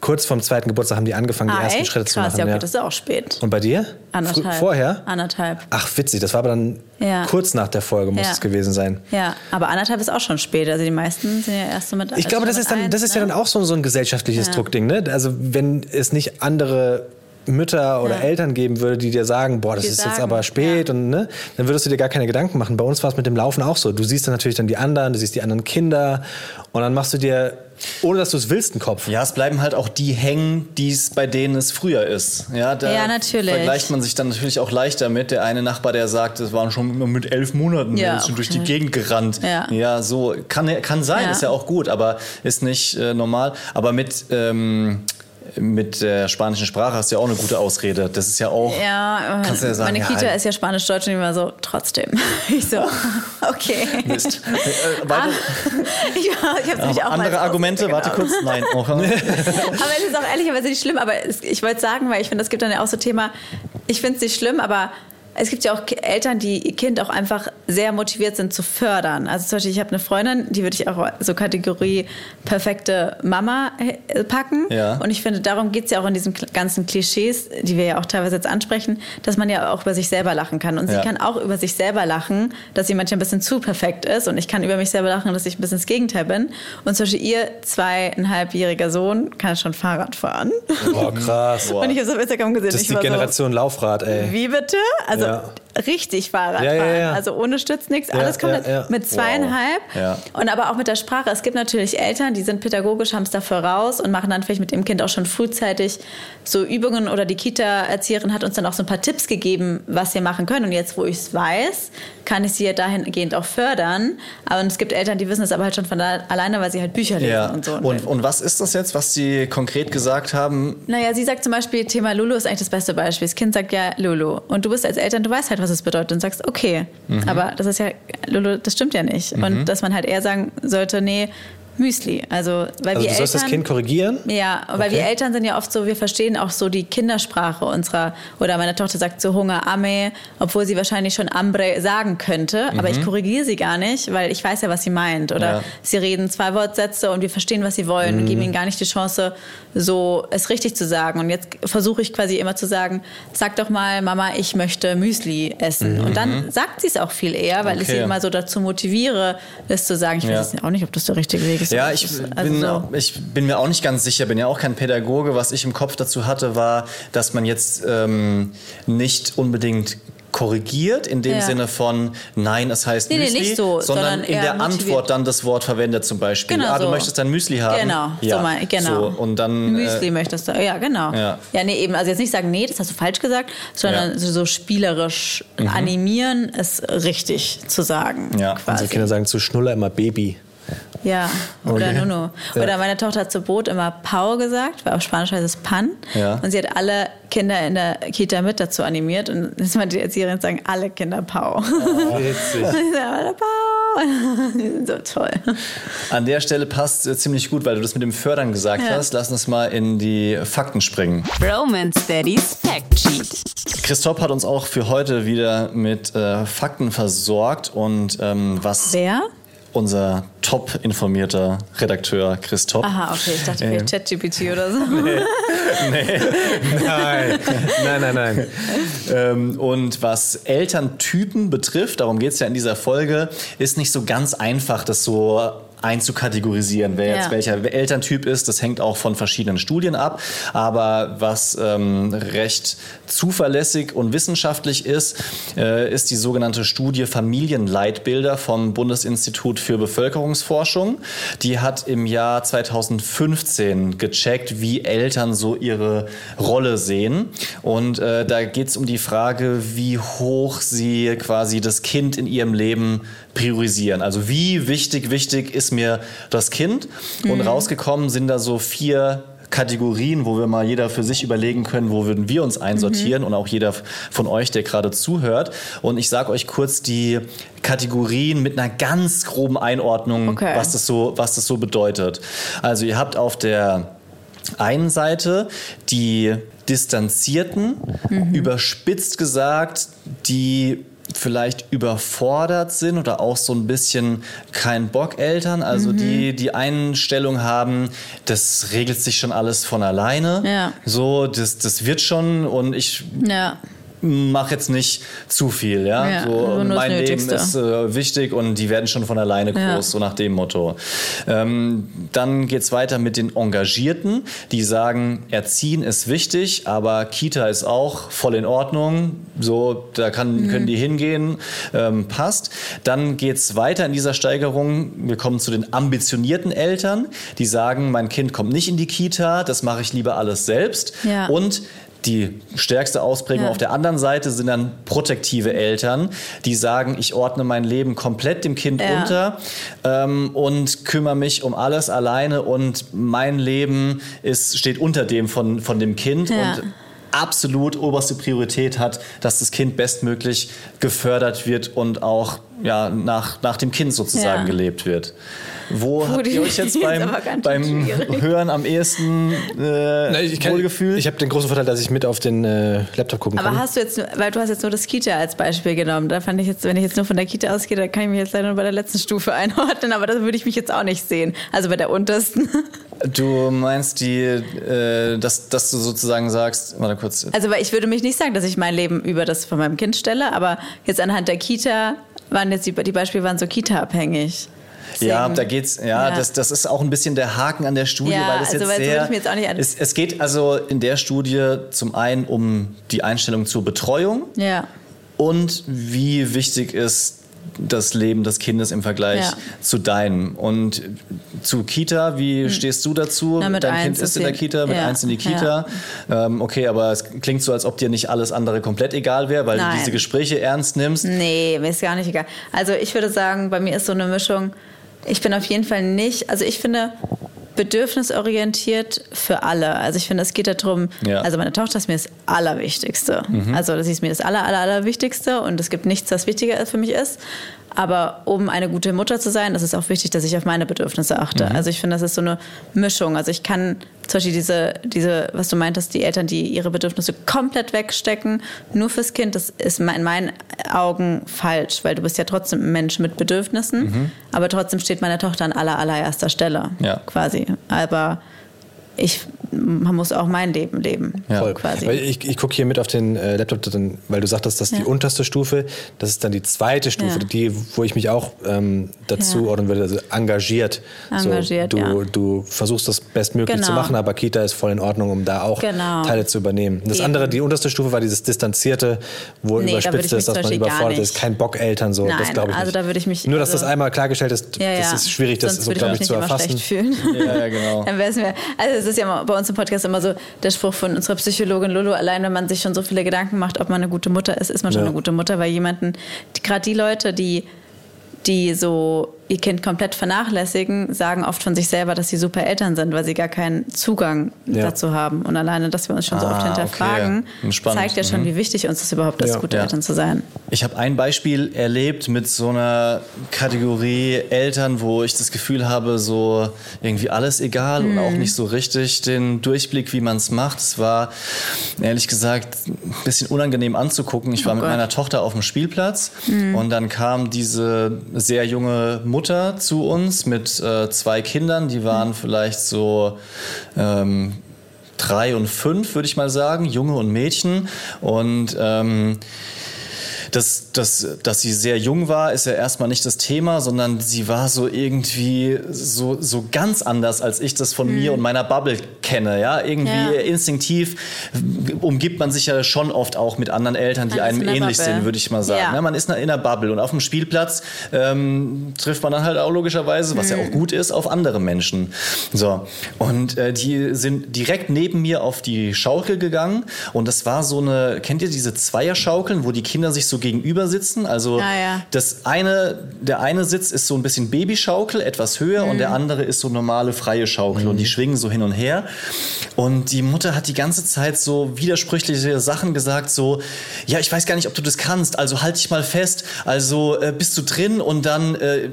kurz vorm zweiten Geburtstag haben die angefangen, die Ah, ersten echt? Schritte zu Krass, machen. ja, ja. gut, das ist auch spät. Und bei dir? Anderthalb. Vorher? Anderthalb. Ach, witzig. Das war aber dann Ja. kurz nach der Folge, muss Ja. es gewesen sein. Ja, aber anderthalb ist auch schon spät. Also die meisten sind ja erst so mit Ich glaube, das ist, dann, mit das eins, ist ja ne? dann auch so, so ein gesellschaftliches Ja. Druckding. Ne? Also wenn es nicht andere Mütter oder Ja. Eltern geben würde, die dir sagen, boah, das Die ist jetzt sagen, aber spät ja. und ne, dann würdest du dir gar keine Gedanken machen. Bei uns war es mit dem Laufen auch so. Du siehst dann natürlich dann die anderen, du siehst die anderen Kinder und dann machst du dir, ohne dass du es willst, einen Kopf. Ja, es bleiben halt auch die hängen, die es bei denen es früher ist. Ja, da Ja, natürlich. vergleicht man sich dann natürlich auch leichter mit. Der eine Nachbar, der sagt, es waren schon mit elf Monaten, Ja, der ist schon durch die Gegend gerannt. Ja. so kann, kann sein, Ja. ist ja auch gut, aber ist nicht äh, normal. Aber mit, ähm, mit der spanischen Sprache hast du ja auch eine gute Ausrede. Das ist ja auch. Ja, Kannst du ja sagen, meine ja, Kita halt. ist ja Spanisch-Deutsch und immer so, trotzdem. Ich so, okay. Mist. Äh, weiter, ja, ich hab's nämlich auch andere Argumente, warte kurz. Nein. Oh. Aber es ist auch ehrlicherweise nicht schlimm, aber es, ich wollte sagen, weil ich finde, es gibt dann ja auch so Thema, ich finde es nicht schlimm, aber es gibt ja auch Eltern, die ihr Kind auch einfach sehr motiviert sind zu fördern. Also zum Beispiel, ich habe eine Freundin, die würde ich auch so Kategorie perfekte Mama äh, packen. Ja. Und ich finde, darum geht es ja auch in diesen ganzen Klischees, die wir ja auch teilweise jetzt ansprechen, dass man ja auch über sich selber lachen kann. Und Ja. sie kann auch über sich selber lachen, dass sie manchmal ein bisschen zu perfekt ist. Und ich kann über mich selber lachen, dass ich ein bisschen das Gegenteil bin. Und zum Beispiel ihr zweieinhalbjähriger Sohn kann schon Fahrrad fahren. Boah, krass. Boah. Und ich habe so auf Instagram gesehen. Das ist die Generation Laufrad, So, ey. wie bitte? Also Ja. Richtig Fahrrad Ja, ja, fahren. ja. Also ohne Stütz nichts, alles ja. mit zweieinhalb. Wow. Und aber auch mit der Sprache. Es gibt natürlich Eltern, die sind pädagogisch, haben es dafür raus und machen dann vielleicht mit dem Kind auch schon frühzeitig so Übungen oder die Kita-Erzieherin hat uns dann auch so ein paar Tipps gegeben, was wir machen können. Und jetzt, wo ich es weiß, kann ich sie ja dahingehend auch fördern. Aber es gibt Eltern, die wissen es aber halt schon von da, alleine, weil sie halt Bücher lesen und so. Und, und was ist das jetzt, was Sie konkret gesagt haben? Naja, sie sagt zum Beispiel, Thema Lulu ist eigentlich das beste Beispiel. Das Kind sagt ja Lulu. Und du bist als Eltern, du weißt halt, was es bedeutet und sagst, okay. Aber das ist ja, Lulu, das stimmt ja nicht. Und dass man halt eher sagen sollte, nee, Müsli. Also, weil Also wir du sollst das Eltern- Kind korrigieren? ja, weil Okay. wir Eltern sind ja oft so, wir verstehen auch so die Kindersprache unserer, oder meine Tochter sagt so Hunger, Ame, obwohl sie wahrscheinlich schon Ambre sagen könnte, aber ich korrigiere sie gar nicht, weil ich weiß ja, was sie meint. Oder Ja. sie reden zwei Wortsätze und wir verstehen, was sie wollen und geben ihnen gar nicht die Chance, so es richtig zu sagen. Und jetzt versuche ich quasi immer zu sagen, sag doch mal, Mama, ich möchte Müsli essen. Und dann sagt sie es auch viel eher, weil ich sie Okay. immer so dazu motiviere, es zu sagen. Ich Ja. weiß jetzt auch nicht, ob das der richtige Weg ist. Ja, aber ich ist- bin, so. ich bin mir auch nicht ganz sicher, bin ja auch kein Pädagoge. Was ich im Kopf dazu hatte, war, dass man jetzt ähm, nicht unbedingt korrigiert in dem Ja. Sinne von nein, es heißt Nee, nee, Müsli, nicht so, sondern, sondern in der motiviert. Antwort dann das Wort verwendet zum Beispiel. Genau ah, du so. möchtest ein Müsli haben. Genau, ja. so mein, genau. So, und dann Müsli äh, möchtest du. Ja, genau. Ja. Ja. nee, eben. Also jetzt nicht sagen, nee, das hast du falsch gesagt, sondern Ja. Mhm. so, so spielerisch animieren, es richtig zu sagen. Ja. quasi. Unsere Kinder sagen zu Schnuller immer Baby. Ja, oder Okay. Nuno. Ja. Oder meine Tochter hat zu Brot immer Pau gesagt, weil auf Spanisch heißt es Pan. Ja. Und sie hat alle Kinder in der Kita mit dazu animiert. Und das war die Erzieherin sagen, alle Kinder Pau. Witzig. alle Pau. Die sind so toll. an der Stelle passt äh, ziemlich gut, weil du das mit dem Fördern gesagt Ja. hast. Lass uns mal in die Fakten springen. Romance Daddy's Fact Sheet. Christoph hat uns auch für heute wieder mit äh, Fakten versorgt und ähm, was Wer? Unser top informierter Redakteur Christoph. Aha, okay. Ich dachte vielleicht ChatGPT oder so. Nein, nein, nein, nein. Ähm, und was Elterntypen betrifft, darum geht es ja in dieser Folge, ist nicht so ganz einfach, das so einzukategorisieren, wer jetzt Ja. welcher Elterntyp ist. Das hängt auch von verschiedenen Studien ab. Aber was ähm, recht zuverlässig und wissenschaftlich ist, äh, ist die sogenannte Studie Familienleitbilder vom Bundesinstitut für Bevölkerungsforschung. Die hat im Jahr 2015 gecheckt, wie Eltern so ihre Rolle sehen. Und äh, da geht es um die Frage, wie hoch sie quasi das Kind in ihrem Leben priorisieren. Also wie wichtig, wichtig ist mir das Kind? Und rausgekommen sind da so vier Kategorien, wo wir mal jeder für sich überlegen können, wo würden wir uns einsortieren und auch jeder von euch, der gerade zuhört. Und ich sage euch kurz die Kategorien mit einer ganz groben Einordnung, Okay. was, das so, was das so bedeutet. Also ihr habt auf der einen Seite die Distanzierten, überspitzt gesagt, die vielleicht überfordert sind oder auch so ein bisschen kein Bock Eltern, also die die Einstellung haben, das regelt sich schon alles von alleine. Ja. So, das, das wird schon und ich Ja. Mach jetzt nicht zu viel, ja. Ja, so, das mein Leben ist äh, wichtig und die werden schon von alleine groß, Ja. so nach dem Motto. Ähm, dann geht's weiter mit den Engagierten, die sagen, Erziehen ist wichtig, aber Kita ist auch voll in Ordnung. So, da kann, Mhm. können die hingehen, ähm, passt. Dann geht's weiter in dieser Steigerung. Wir kommen zu den ambitionierten Eltern, die sagen, mein Kind kommt nicht in die Kita, das mache ich lieber alles selbst. Ja. Und die stärkste Ausprägung Ja. auf der anderen Seite sind dann protektive Eltern, die sagen, ich ordne mein Leben komplett dem Kind Ja. unter ähm, und kümmere mich um alles alleine und mein Leben ist, steht unter dem von, von dem Kind Ja. und absolut oberste Priorität hat, dass das Kind bestmöglich gefördert wird und auch ja, nach, nach dem Kind sozusagen gelebt wird. Wo Puh, habt ihr euch jetzt beim, aber beim. Hören am ehesten äh, Na, ich kann- wohlgefühlt? Ich habe den großen Vorteil, dass ich mit auf den äh, Laptop gucken Aber kann. hast du jetzt, weil du hast jetzt nur das Kita als Beispiel genommen. Da fand ich jetzt, wenn ich jetzt nur von der Kita ausgehe, da kann ich mich jetzt leider nur bei der letzten Stufe einordnen, aber da würde ich mich jetzt auch nicht sehen. Also bei der untersten. Du meinst die, äh, dass, dass du sozusagen sagst, warte kurz. Also weil ich würde mich nicht sagen, dass ich mein Leben über das von meinem Kind stelle, aber jetzt anhand der Kita waren jetzt die, die Beispiele waren so Kita-abhängig. Ja, Deswegen- da geht's, ja, Ja. Das, das ist auch ein bisschen der Haken an der Studie, Ja, weil das also jetzt weil so sehr. würde ich mir jetzt auch nicht an- es, es geht also in der Studie zum einen um die Einstellung zur Betreuung Ja. und wie wichtig ist das Leben des Kindes im Vergleich Ja. zu deinem. Und zu Kita, wie stehst du dazu? Hm. Na, mit Dein Kind ist in der Kita, mit ja, eins in die Kita. Ähm, okay, aber es klingt so, als ob dir nicht alles andere komplett egal wäre, weil Nein. du diese Gespräche ernst nimmst. Nee, mir ist gar nicht egal. Also ich würde sagen, bei mir ist so eine Mischung. Ich bin auf jeden Fall nicht, also ich finde bedürfnisorientiert für alle. Also ich finde, es geht darum, Ja. also meine Tochter ist mir das Allerwichtigste. Also sie ist mir das Aller, Aller, Allerwichtigste und es gibt nichts, was wichtiger für mich ist. Aber um eine gute Mutter zu sein, ist es auch wichtig, dass ich auf meine Bedürfnisse achte. Also ich finde, das ist so eine Mischung. Also ich kann zum Beispiel diese, diese, was du meintest, die Eltern, die ihre Bedürfnisse komplett wegstecken, nur fürs Kind, das ist in meinen Augen falsch, weil du bist ja trotzdem ein Mensch mit Bedürfnissen, aber trotzdem steht meine Tochter an aller, allererster Stelle, Ja. quasi. Aber ich, man muss auch mein Leben leben, Ja. Voll. quasi. Weil ich ich gucke hier mit auf den äh, Laptop, dann, weil du sagtest, das ist die Ja. unterste Stufe. Das ist dann die zweite Stufe, Ja. die, wo ich mich auch ähm, dazu Ja. ordnen würde. Also engagiert. Engagiert, so, du, ja. du versuchst das bestmöglich Genau. zu machen, aber Kita ist voll in Ordnung, um da auch Genau. Teile zu übernehmen. Das Eben. andere, die unterste Stufe war dieses Distanzierte, wo Nee, da überspitzt mich ist, dass man überfordert ist. Kein Bock Eltern so. das Nein, glaube ich also nicht. da würde ich mich- Nur, dass also- das einmal klargestellt ist, ja, das ist schwierig, das Sonst so, glaube ich zu erfassen. Ja, ja, genau. Dann wär's mir, also es ist ja bei uns im Podcast immer so der Spruch von unserer Psychologin Lulu, allein wenn man sich schon so viele Gedanken macht, ob man eine gute Mutter ist, ist man schon Ja. eine gute Mutter, weil jemanden, gerade die Leute, die die so ihr Kind komplett vernachlässigen, sagen oft von sich selber, dass sie super Eltern sind, weil sie gar keinen Zugang Ja. dazu haben. Und alleine, dass wir uns schon so Ah, oft hinterfragen, okay. Spannend. zeigt ja schon, Mhm. wie wichtig uns das überhaupt ist, Ja. gute Ja. Eltern zu sein. Ich habe ein Beispiel erlebt mit so einer Kategorie Eltern, wo ich das Gefühl habe, so irgendwie alles egal und Mhm. auch nicht so richtig den Durchblick, wie man es macht. Es war ehrlich gesagt ein bisschen unangenehm anzugucken. Ich war Oh mit. Mhm. meiner Tochter auf dem Spielplatz und dann kam diese sehr junge Mutter zu uns mit äh, zwei Kindern. Die waren Mhm. vielleicht so ähm, drei und fünf, würde ich mal sagen, Junge und Mädchen. Und ähm, dass, dass, dass sie sehr jung war, ist ja erstmal nicht das Thema, sondern sie war so irgendwie so, so ganz anders, als ich das von mir und meiner Bubble kenne. Ja, irgendwie Ja. instinktiv umgibt man sich ja schon oft auch mit anderen Eltern, die Man einem ähnlich Bubble. sind, würde ich mal sagen. Ja. Ja, man ist in einer Bubble und auf dem Spielplatz ähm, trifft man dann halt auch logischerweise, was ja auch gut ist, auf andere Menschen. So und äh, die sind direkt neben mir auf die Schaukel gegangen und das war so eine, kennt ihr diese Zweierschaukeln, wo die Kinder sich so gegenüber sitzen. Also Ah, ja. das eine, der eine Sitz ist so ein bisschen Babyschaukel, etwas höher, und der Mhm. andere ist so normale freie Schaukel. Und die schwingen so hin und her. Und die Mutter hat die ganze Zeit so widersprüchliche Sachen gesagt, so, ja, ich weiß gar nicht, ob du das kannst, also halt dich mal fest, also äh, bist du drin und dann, äh,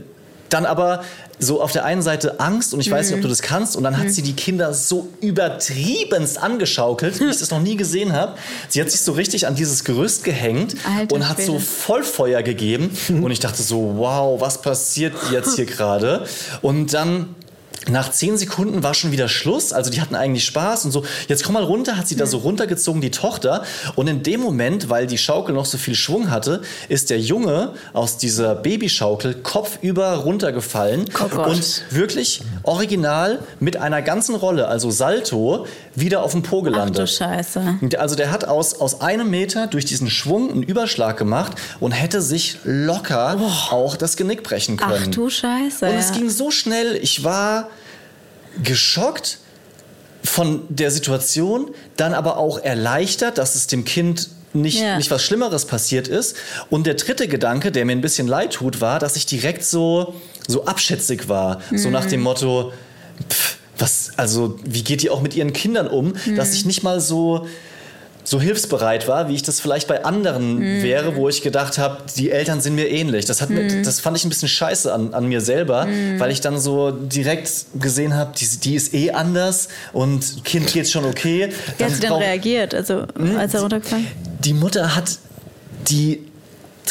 dann aber so auf der einen Seite Angst und ich weiß nicht, ob du das kannst und dann hat sie die Kinder so übertriebenst angeschaukelt, wie ich das noch nie gesehen habe. Sie hat sich so richtig an dieses Gerüst gehängt Alter und hat so. Vollfeuer gegeben und ich dachte so, wow, was passiert jetzt hier gerade? Und dann nach zehn Sekunden war schon wieder Schluss. Also die hatten eigentlich Spaß und so. Jetzt komm mal runter, hat sie da so runtergezogen, die Tochter. Und in dem Moment, weil die Schaukel noch so viel Schwung hatte, ist der Junge aus dieser Babyschaukel kopfüber runtergefallen Oh und wirklich original mit einer ganzen Rolle, also Salto, wieder auf dem Po Ach du gelandet. Scheiße. Also der hat aus, aus einem Meter durch diesen Schwung einen Überschlag gemacht und hätte sich locker auch das Genick brechen können. Ach du Scheiße. Und ja. es ging so schnell, ich war geschockt von der Situation, dann aber auch erleichtert, dass es dem Kind nicht, Ja. nicht was Schlimmeres passiert ist. Und der dritte Gedanke, der mir ein bisschen leid tut, war, dass ich direkt so, so abschätzig war. So nach dem Motto, pff, was, also, wie geht ihr auch mit ihren Kindern um, dass ich nicht mal so, so hilfsbereit war, wie ich das vielleicht bei anderen wäre, wo ich gedacht habe, die Eltern sind mir ähnlich. Das, hat mir, das fand ich ein bisschen scheiße an, an mir selber, weil ich dann so direkt gesehen habe, die, die ist eh anders und Kind geht schon okay. Wie hat sie denn brauch- reagiert, also Hm? als er runtergefallen Die Mutter hat die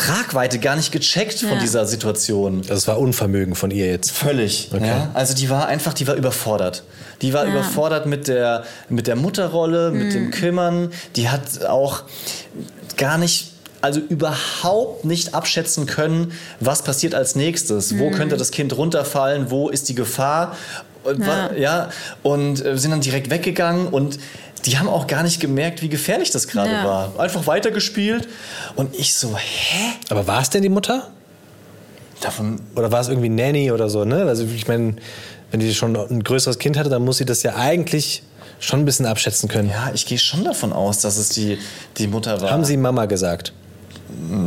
Tragweite gar nicht gecheckt von Ja. dieser Situation. Das war Unvermögen von ihr jetzt. Völlig. Okay. Ja? Also die war einfach, die war überfordert. Die war Ja. überfordert mit der, mit der Mutterrolle, mit dem Kümmern. Die hat auch gar nicht, also überhaupt nicht abschätzen können, was passiert als nächstes. Wo könnte das Kind runterfallen? Wo ist die Gefahr? Und, Ja. ja, und äh, sind dann direkt weggegangen und die haben auch gar nicht gemerkt, wie gefährlich das gerade Ja. war. Einfach weitergespielt und ich so, hä? Aber war es denn die Mutter? Davon Oder war es irgendwie Nanny oder so, ne? Also ich meine, wenn die schon ein größeres Kind hatte, dann muss sie das ja eigentlich schon ein bisschen abschätzen können. Ja, ich gehe schon davon aus, dass es die, die Mutter war. Haben sie Mama gesagt?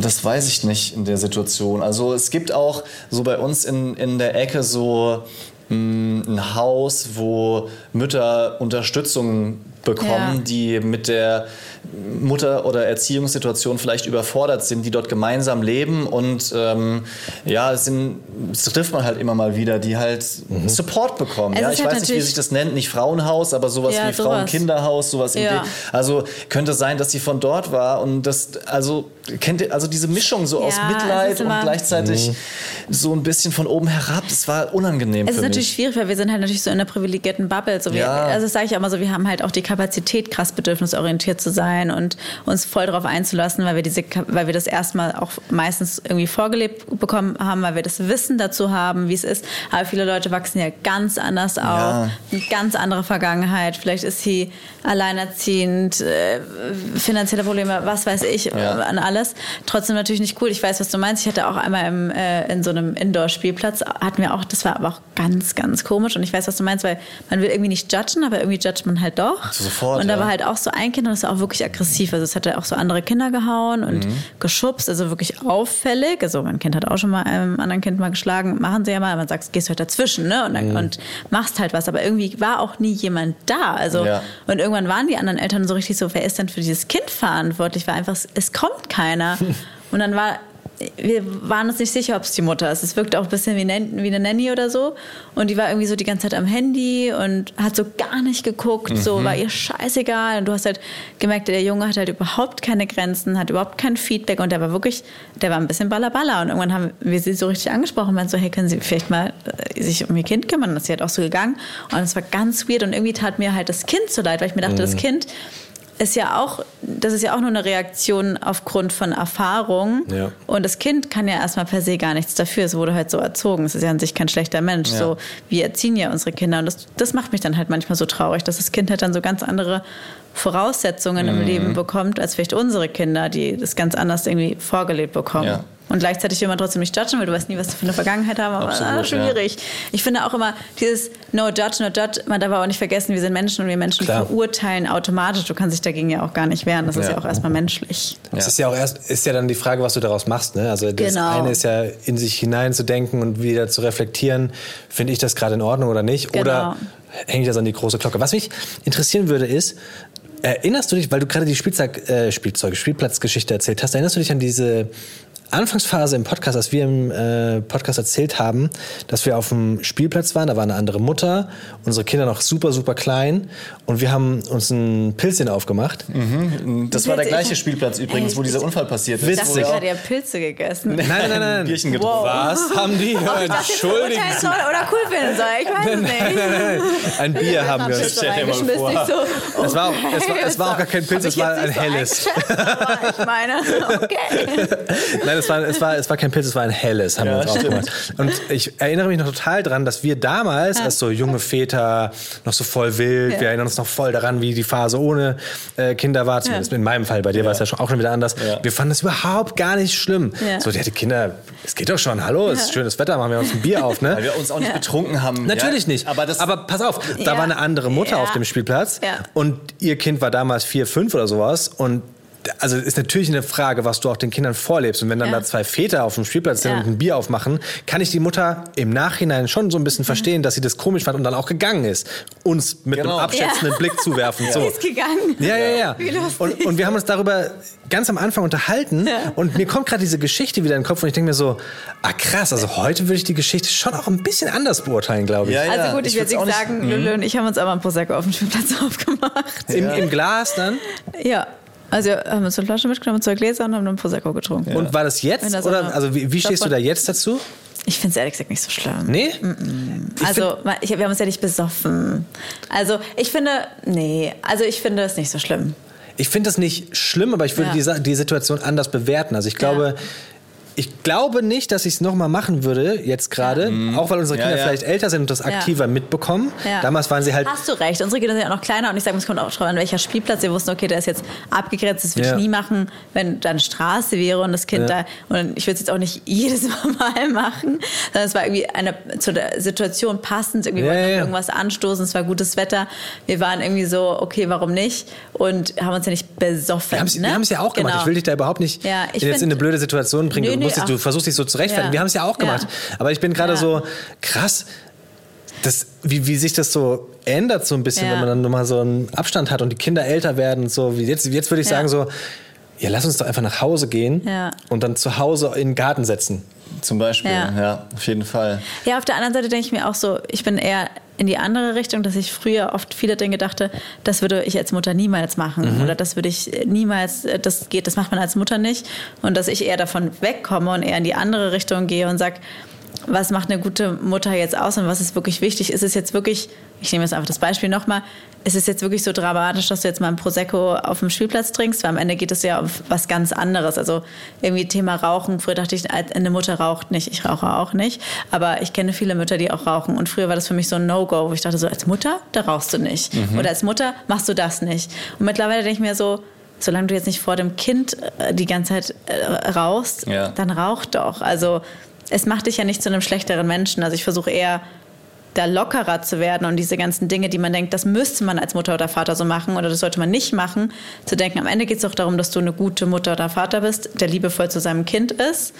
Das weiß ich nicht in der Situation. Also es gibt auch so bei uns in, in der Ecke so mh, ein Haus, wo Mütter Unterstützung bekommen, Ja. die mit der Mutter- oder Erziehungssituation vielleicht überfordert sind, die dort gemeinsam leben und ähm, ja, es sind, das trifft man halt immer mal wieder, die halt Support bekommen. Ja, ich halt weiß nicht, wie sich das nennt, nicht Frauenhaus, aber sowas Ja, wie sowas. Frauenkinderhaus, sowas in Ja. dem. Also könnte sein, dass sie von dort war und das, also kennt ihr, also diese Mischung so aus Ja, es Mitleid und gleichzeitig so ein bisschen von oben herab, das war unangenehm Es ist für natürlich mich. schwierig, weil wir sind halt natürlich so in einer privilegierten Bubble. So Ja. Also das sage ich auch mal so, wir haben halt auch die Kapazität, krass bedürfnisorientiert zu sein und uns voll darauf einzulassen, weil wir diese, weil wir das erstmal auch meistens irgendwie vorgelebt bekommen haben, weil wir das Wissen dazu haben, wie es ist. Aber viele Leute wachsen ja ganz anders auf, Ja. eine ganz andere Vergangenheit. Vielleicht ist sie alleinerziehend, äh, finanzielle Probleme, was weiß ich, Ja. an alles. Trotzdem natürlich nicht cool. Ich weiß, was du meinst. Ich hatte auch einmal im, äh, in so einem Indoor-Spielplatz, hatten wir auch, das war aber auch ganz, ganz komisch. Und ich weiß, was du meinst, weil man will irgendwie nicht judgen, aber irgendwie judgt man halt doch. Sofort, Und da ja. war halt auch so ein Kind und das war auch wirklich aggressiv. Also es hatte auch so andere Kinder gehauen und Mhm. geschubst, also wirklich auffällig. Also mein Kind hat auch schon mal einem anderen Kind mal geschlagen, machen sie ja mal. Man sagt, gehst du halt dazwischen, ne? Und, dann, Mhm. und machst halt was. Aber irgendwie war auch nie jemand da. Also Ja. und irgendwann waren die anderen Eltern so richtig so, wer ist denn für dieses Kind verantwortlich? War einfach, es kommt keiner. Und dann war, wir waren uns nicht sicher, ob es die Mutter ist. Es wirkte auch ein bisschen wie, wie eine Nanny oder so. Und die war irgendwie so die ganze Zeit am Handy und hat so gar nicht geguckt. So war ihr scheißegal. Und du hast halt gemerkt, der Junge hat halt überhaupt keine Grenzen, hat überhaupt kein Feedback. Und der war wirklich, der war ein bisschen ballerballer. Und irgendwann haben wir sie so richtig angesprochen und meinten so, hey, können Sie vielleicht mal äh, sich um Ihr Kind kümmern? Und das ist halt auch so gegangen. Und es war ganz weird. Und irgendwie tat mir halt das Kind so leid, weil ich mir dachte, das Kind ist ja auch, das ist ja auch nur eine Reaktion aufgrund von Erfahrung. Ja. Und das Kind kann ja erstmal per se gar nichts dafür. Es wurde halt so erzogen. Es ist ja an sich kein schlechter Mensch. Ja. So, wir erziehen ja unsere Kinder. Und das, das macht mich dann halt manchmal so traurig, dass das Kind halt dann so ganz andere Voraussetzungen Mhm. im Leben bekommt, als vielleicht unsere Kinder, die das ganz anders irgendwie vorgelebt bekommen. Ja. Und gleichzeitig will man trotzdem nicht judgen, weil du weißt nie, was sie für eine Vergangenheit haben. Aber Absolut, ah, schwierig. Ich finde auch immer dieses No Judge, No Judge, man darf aber auch nicht vergessen, wir sind Menschen und wir Menschen Klar. verurteilen automatisch. Du kannst dich dagegen ja auch gar nicht wehren. Das ist Ja. ja auch erstmal menschlich. Es ist ja auch erst, ist ja dann die Frage, was du daraus machst. Ne? Also das Genau. eine ist ja in sich hineinzudenken und wieder zu reflektieren, finde ich das gerade in Ordnung oder nicht? Genau. Oder hänge ich das an die große Glocke? Was mich interessieren würde, ist, erinnerst du dich, weil du gerade die Spielzeug, äh, Spielzeug, Spielplatzgeschichte erzählt hast, erinnerst du dich an diese Anfangsphase im Podcast, als wir im äh, Podcast erzählt haben, dass wir auf dem Spielplatz waren, da war eine andere Mutter, unsere Kinder noch super, super klein und wir haben uns ein Pilzchen aufgemacht. Das war der gleiche Spielplatz übrigens, Ey, wo dieser ich- Unfall passiert ist. Ich Witzig. wo dachte ihr Pilze gegessen. Nein, nein, nein, nein. Bierchen getrunken. Was haben die? Entschuldigen Urteilen Sie. oder cool finden soll. Ich weiß es nicht. Ein Bier haben wir uns. Stell dir mal reingeschmissen. vor. Ich so, Es war, auch, es, war, es war auch gar kein Pilz, es ich war ein so helles. aber Ich meine, okay. Nein, es war, es, war, es war kein Pilz, es war ein helles, haben Ja, wir uns aufgemacht. Und ich erinnere mich noch total dran, dass wir damals, als so junge Väter, noch so voll wild, Ja. wir erinnern uns noch voll daran, wie die Phase ohne äh, Kinder war, zumindest in meinem Fall, bei dir war es ja schon auch schon wieder anders. Ja. Wir fanden es überhaupt gar nicht schlimm. Ja. So, die hatte Kinder, es geht doch schon, hallo, es ist schönes Wetter, machen wir uns ein Bier auf, ne? Weil wir uns auch nicht betrunken haben. Natürlich ja. nicht. Aber das aber pass auf, da war eine andere Mutter Ja. auf dem Spielplatz Ja. und ihr Kind war damals vier, fünf oder sowas und also ist natürlich eine Frage, was du auch den Kindern vorlebst. Und wenn dann Ja. da zwei Väter auf dem Spielplatz sind Ja. und ein Bier aufmachen, kann ich die Mutter im Nachhinein schon so ein bisschen verstehen, dass sie das komisch fand und dann auch gegangen ist, uns mit Genau. einem abschätzenden Ja. Blick zu werfen. So. Ist gegangen. Ja, ja, ja. Und, und wir haben uns darüber ganz am Anfang unterhalten Ja. und mir kommt gerade diese Geschichte wieder in den Kopf und ich denke mir so, ah krass, also heute würde ich die Geschichte schon auch ein bisschen anders beurteilen, glaube ich. Ja, ja. Also gut, ich, Ich würde sagen, Lulu und ich haben uns aber einen Prosecco auf dem Spielplatz aufgemacht. Im, Im Glas dann? Ja. Also haben uns eine Flasche mitgenommen, zwei Gläser und haben einen Prosecco getrunken. Und war das jetzt? Wenn da so oder also wie, wie stehst du da jetzt dazu? Ich finde es ehrlich gesagt nicht so schlimm. Nee? Also, ma- ich, wir haben uns ja nicht besoffen. Also, ich finde, nee, also ich finde es nicht so schlimm. Ich finde das nicht schlimm, aber ich würde Ja. die, die Situation anders bewerten. Also ich glaube, ich glaube nicht, dass ich es nochmal machen würde, jetzt gerade, auch weil unsere Ja, Kinder ja. vielleicht älter sind und das aktiver mitbekommen. Ja. Damals waren sie halt Hast du recht. Unsere Kinder sind ja auch noch kleiner und ich sage, es kommt auch drauf an, welcher Spielplatz. Wir wussten, okay, der ist jetzt abgegrenzt. Das würde Ja. ich nie machen, wenn da eine Straße wäre und das Kind Ja. da. Und ich würde es jetzt auch nicht jedes Mal machen, sondern es war irgendwie eine, zu der Situation passend. Irgendwie Ja, wollten ja, wir ja. irgendwas anstoßen. Es war gutes Wetter. Wir waren irgendwie so, okay, warum nicht? Und haben uns ja nicht besoffen. Wir haben es ne? ja auch gemacht. Genau. Ich will dich da überhaupt nicht Ja, ich in jetzt in find- eine blöde Situation bringen. Nee, musst dich, du versuchst dich so zu rechtfertigen. Ja. Wir haben es ja auch gemacht. Ja. Aber ich bin gerade Ja. so krass, das, wie, wie sich das so ändert so ein bisschen, wenn man dann nochmal so einen Abstand hat und die Kinder älter werden. So wie jetzt, jetzt würde ich sagen so, ja, lass uns doch einfach nach Hause gehen und dann zu Hause in den Garten setzen. Zum Beispiel, Ja. ja. auf jeden Fall. Ja, auf der anderen Seite denke ich mir auch so, ich bin eher in die andere Richtung, dass ich früher oft viele Dinge dachte, das würde ich als Mutter niemals machen oder das würde ich niemals, äh, das geht, das macht man als Mutter nicht und dass ich eher davon wegkomme und eher in die andere Richtung gehe und sage, was macht eine gute Mutter jetzt aus und was ist wirklich wichtig? Ist es jetzt wirklich, ich nehme jetzt einfach das Beispiel nochmal, ist es jetzt wirklich so dramatisch, dass du jetzt mal ein Prosecco auf dem Spielplatz trinkst? Weil am Ende geht es ja um was ganz anderes. Also irgendwie Thema Rauchen. Früher dachte ich, eine Mutter raucht nicht. Ich rauche auch nicht. Aber ich kenne viele Mütter, die auch rauchen. Und früher war das für mich so ein No-Go, wo ich dachte so, als Mutter, da rauchst du nicht. Oder als Mutter machst du das nicht. Und mittlerweile denke ich mir so, solange du jetzt nicht vor dem Kind äh, die ganze Zeit äh, rauchst, Ja. dann rauch doch. Also es macht dich ja nicht zu einem schlechteren Menschen. Also ich versuche eher da lockerer zu werden und diese ganzen Dinge, die man denkt, das müsste man als Mutter oder Vater so machen oder das sollte man nicht machen, zu denken, am Ende geht es doch darum, dass du eine gute Mutter oder Vater bist, der liebevoll zu seinem Kind ist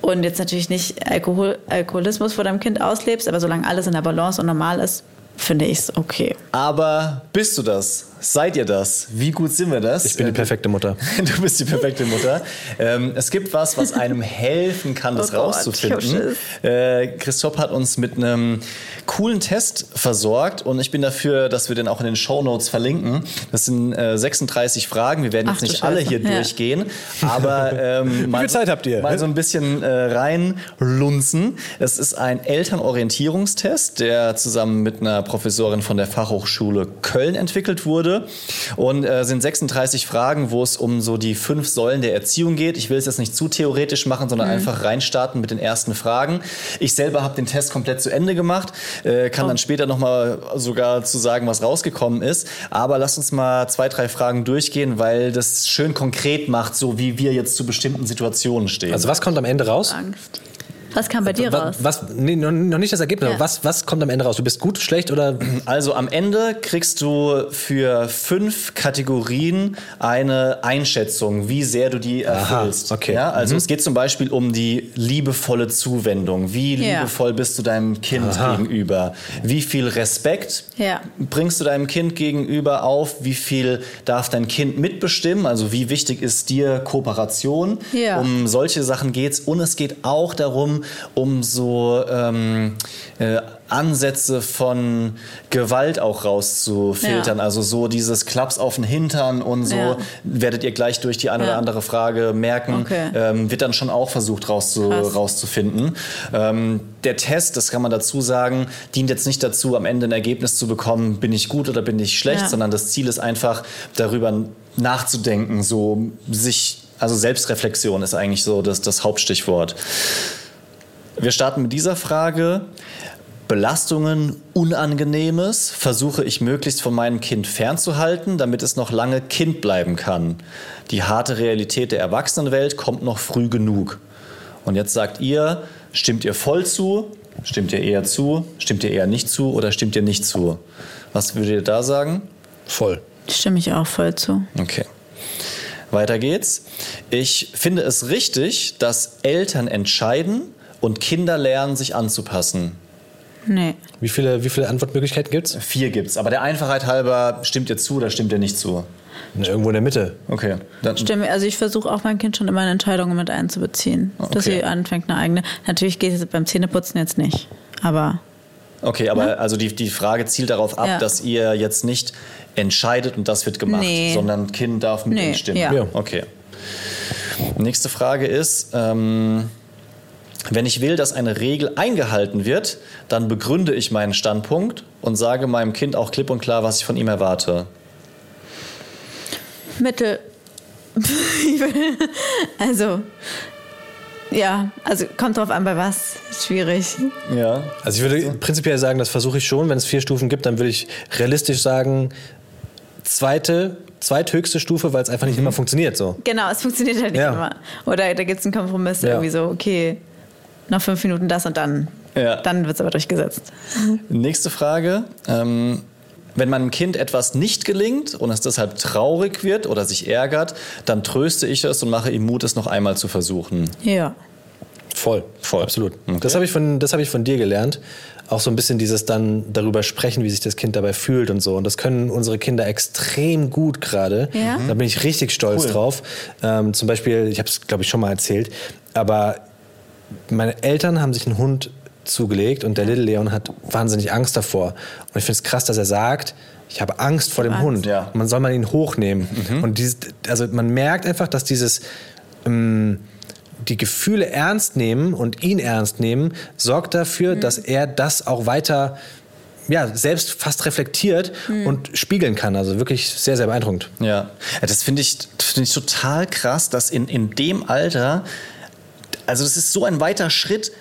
und jetzt natürlich nicht Alkohol, Alkoholismus vor deinem Kind auslebst, aber solange alles in der Balance und normal ist, finde ich es okay. Aber bist du das? Seid ihr das? Wie gut sind wir das? Ich bin die Äh, perfekte Mutter. Du bist die perfekte Mutter. Ähm, es gibt was, was einem helfen kann, das Oh rauszufinden. Äh, Christoph hat uns mit einem coolen Test versorgt und ich bin dafür, dass wir den auch in den Show Notes verlinken. Das sind äh, 36 Fragen. Wir werden Ach jetzt nicht alle hier Ja. durchgehen, aber ähm, mal, viel Zeit habt ihr? mal so ein bisschen äh, reinlunzen. Es ist ein Elternorientierungstest, der zusammen mit einer Professorin von der Fachhochschule Köln entwickelt wurde. Und äh, sind 36 Fragen, wo es um so die fünf Säulen der Erziehung geht. Ich will es jetzt nicht zu theoretisch machen, sondern einfach reinstarten mit den ersten Fragen. Ich selber habe den Test komplett zu Ende gemacht. äh, kann Oh. dann später nochmal sogar zu sagen, was rausgekommen ist. Aber lass uns mal zwei, drei Fragen durchgehen, weil das schön konkret macht, so wie wir jetzt zu bestimmten Situationen stehen. Also was kommt am Ende raus? Angst. Was kam bei dir Wa- raus? Was, nee, noch nicht das Ergebnis, Ja. aber was, was kommt am Ende raus? Du bist gut, schlecht oder Also am Ende kriegst du für fünf Kategorien eine Einschätzung, wie sehr du die erfüllst. okay. Ja, also es geht zum Beispiel um die liebevolle Zuwendung. Wie Ja. liebevoll bist du deinem Kind gegenüber? Wie viel Respekt Ja. bringst du deinem Kind gegenüber auf? Wie viel darf dein Kind mitbestimmen? Also wie wichtig ist dir Kooperation? Ja. Um solche Sachen geht's. Und es geht auch darum, um so ähm, äh, Ansätze von Gewalt auch rauszufiltern. Ja. Also so dieses Klaps auf den Hintern und so Ja. werdet ihr gleich durch die eine Ja. oder andere Frage merken. Okay. Ähm, wird dann schon auch versucht rauszu, Krass. rauszufinden. Ähm, der Test, das kann man dazu sagen, dient jetzt nicht dazu, am Ende ein Ergebnis zu bekommen, bin ich gut oder bin ich schlecht, sondern das Ziel ist einfach, darüber nachzudenken, so sich, also Selbstreflexion ist eigentlich so das, das Hauptstichwort. Wir starten mit dieser Frage. Belastungen, Unangenehmes versuche ich möglichst von meinem Kind fernzuhalten, damit es noch lange Kind bleiben kann. Die harte Realität der Erwachsenenwelt kommt noch früh genug. Und jetzt sagt ihr, stimmt ihr voll zu, stimmt ihr eher zu, stimmt ihr eher nicht zu oder stimmt ihr nicht zu? Was würdet ihr da sagen? voll? Stimme ich auch voll zu. Okay. Weiter geht's. Ich finde es richtig, dass Eltern entscheiden und Kinder lernen, sich anzupassen. Nee. Wie viele, wie viele Antwortmöglichkeiten gibt's? Vier gibt's, aber der Einfachheit halber stimmt ihr zu oder stimmt ihr nicht zu? Na, Irgendwo in der Mitte. Okay. Dann, Stimme, also ich versuche auch mein Kind schon immer in Entscheidungen mit einzubeziehen. Dass Okay. sie anfängt, eine eigene. Natürlich geht es beim Zähneputzen jetzt nicht. Aber okay, aber also die, die Frage zielt darauf ab, Ja. dass ihr jetzt nicht entscheidet und das wird gemacht, Nee. sondern Kind darf Nee, mitstimmen. ja. Ja. Okay. Nächste Frage ist, ähm, wenn ich will, dass eine Regel eingehalten wird, dann begründe ich meinen Standpunkt und sage meinem Kind auch klipp und klar, was ich von ihm erwarte. Mittel. also. Ja, also kommt drauf an, bei was. Schwierig. Ja. Also ich würde prinzipiell sagen, das versuche ich schon. Wenn es vier Stufen gibt, dann würde ich realistisch sagen, zweite, zweithöchste Stufe, weil es einfach nicht immer funktioniert so. Genau, es funktioniert halt nicht Ja. immer. Oder da gibt es einen Kompromiss, Ja. irgendwie so, okay, noch fünf Minuten das und dann. Ja. Dann wird es aber durchgesetzt. Nächste Frage. Ähm, wenn meinem Kind etwas nicht gelingt und es deshalb traurig wird oder sich ärgert, dann tröste ich es und mache ihm Mut, es noch einmal zu versuchen. Ja. Voll, Voll. absolut. Okay. Das habe ich, von- das hab ich von dir gelernt. Auch so ein bisschen dieses dann darüber sprechen, wie sich das Kind dabei fühlt und so. Und das können unsere Kinder extrem gut gerade. Ja. Da bin ich richtig stolz Cool. drauf. Ähm, zum Beispiel, ich habe es, glaube ich, schon mal erzählt, aber meine Eltern haben sich einen Hund zugelegt und der Little Leon hat wahnsinnig Angst davor. Und ich finde es krass, dass er sagt, ich habe Angst vor dem Angst. Hund. Ja. Man soll mal ihn hochnehmen. Und dieses, also man merkt einfach, dass dieses ähm, die Gefühle ernst nehmen und ihn ernst nehmen, sorgt dafür, dass er das auch weiter ja, selbst fast reflektiert und spiegeln kann. Also wirklich sehr, sehr beeindruckend. Ja, das finde ich, das finde ich total krass, dass in, in dem Alter, also das ist so ein weiter Schritt,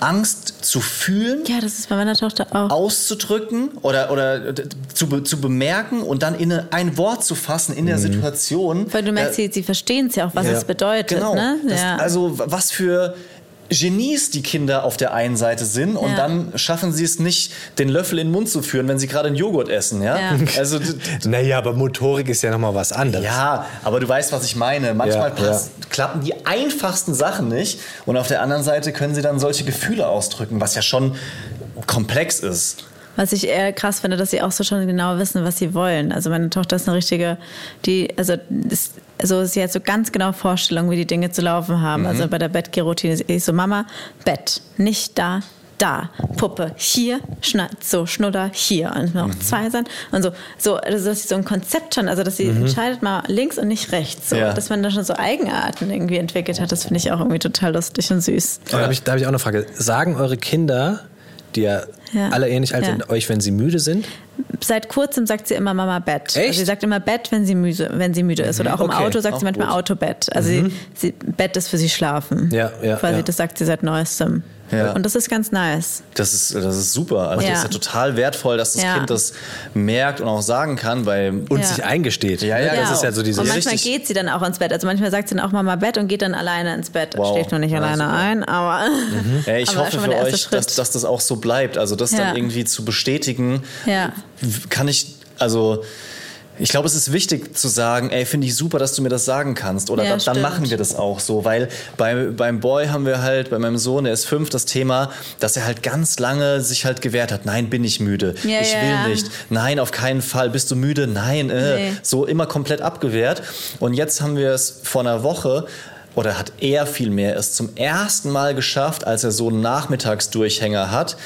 Angst zu fühlen, Ja, das ist bei meiner Tochter auch. auszudrücken oder, oder zu, be- zu bemerken und dann in eine, ein Wort zu fassen in der Situation. Weil du merkst, Äh, sie, sie verstehen es ja auch, was Ja. es bedeutet. Genau. Ne? Das, ja. Also was für Genies die Kinder auf der einen Seite sind und Ja. dann schaffen sie es nicht, den Löffel in den Mund zu führen, wenn sie gerade einen Joghurt essen. Ja? Ja. Also Naja, aber Motorik ist ja nochmal was anderes. ja, aber du weißt, was ich meine. Manchmal Ja, klappen die einfachsten Sachen nicht und auf der anderen Seite können sie dann solche Gefühle ausdrücken, was ja schon komplex ist. Was ich eher krass finde, dass sie auch so schon genau wissen, was sie wollen. Also meine Tochter ist eine richtige, die, also, ist, also sie hat so ganz genau Vorstellungen, wie die Dinge zu laufen haben. Also bei der Bettgehroutine ist ich so, Mama, Bett, nicht da, da, Puppe, hier, schna so, Schnudder, hier. Und noch zwei sein. Und so, so, also dass sie so ein Konzept schon, also dass sie entscheidet mal links und nicht rechts. So, Ja. Dass man da schon so Eigenarten irgendwie entwickelt hat, das finde ich auch irgendwie total lustig und süß. Da habe ich, da hab ich auch eine Frage. Sagen eure Kinder, die ja, Ja. alle ähnlich alt Ja. sind, euch, wenn sie müde sind? Seit kurzem sagt sie immer Mama Bett. Echt? Also sie sagt immer Bett, wenn sie müde, wenn sie müde ist. Oder auch im Okay, Auto sagt auch sie manchmal. Autobett. Also sie, sie, Bett ist für sie schlafen. Ja, ja, Quasi ja. das sagt sie seit neuestem. Ja. Und das ist ganz nice. Das ist, das ist super. Also Ja. das ist ja total wertvoll, dass das Ja. Kind das merkt und auch sagen kann, weil Und Ja. sich eingesteht. Ja, ja, das genau. ist ja so dieses. Und manchmal richtig- geht sie dann auch ins Bett. Also manchmal sagt sie dann auch Mama Bett und geht dann alleine ins Bett. Wow. Schläft nur nicht Ja, alleine super. ein, aber. Ja, ich aber hoffe für euch, dass, dass das auch so bleibt. Also das Ja. dann irgendwie zu bestätigen, kann ich, also ich glaube, es ist wichtig zu sagen, ey, finde ich super, dass du mir das sagen kannst. Oder Ja, dann, dann machen wir das auch so. Weil bei, beim Boy haben wir halt, bei meinem Sohn, der ist fünf, das Thema, dass er halt ganz lange sich halt gewehrt hat. Nein, bin ich müde. Ja, ich will nicht. Nein, auf keinen Fall. Bist du müde? Nein. Äh. Nee. So immer komplett abgewehrt. Und jetzt haben wir es vor einer Woche oder hat er vielmehr es zum ersten Mal geschafft, als er so einen Nachmittagsdurchhänger hat,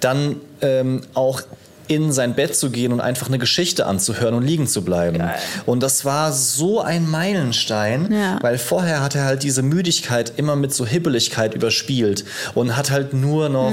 dann ähm, auch in sein Bett zu gehen und einfach eine Geschichte anzuhören und liegen zu bleiben. Und das war so ein Meilenstein, Ja. weil vorher hat er halt diese Müdigkeit immer mit so Hibbeligkeit überspielt und hat halt nur noch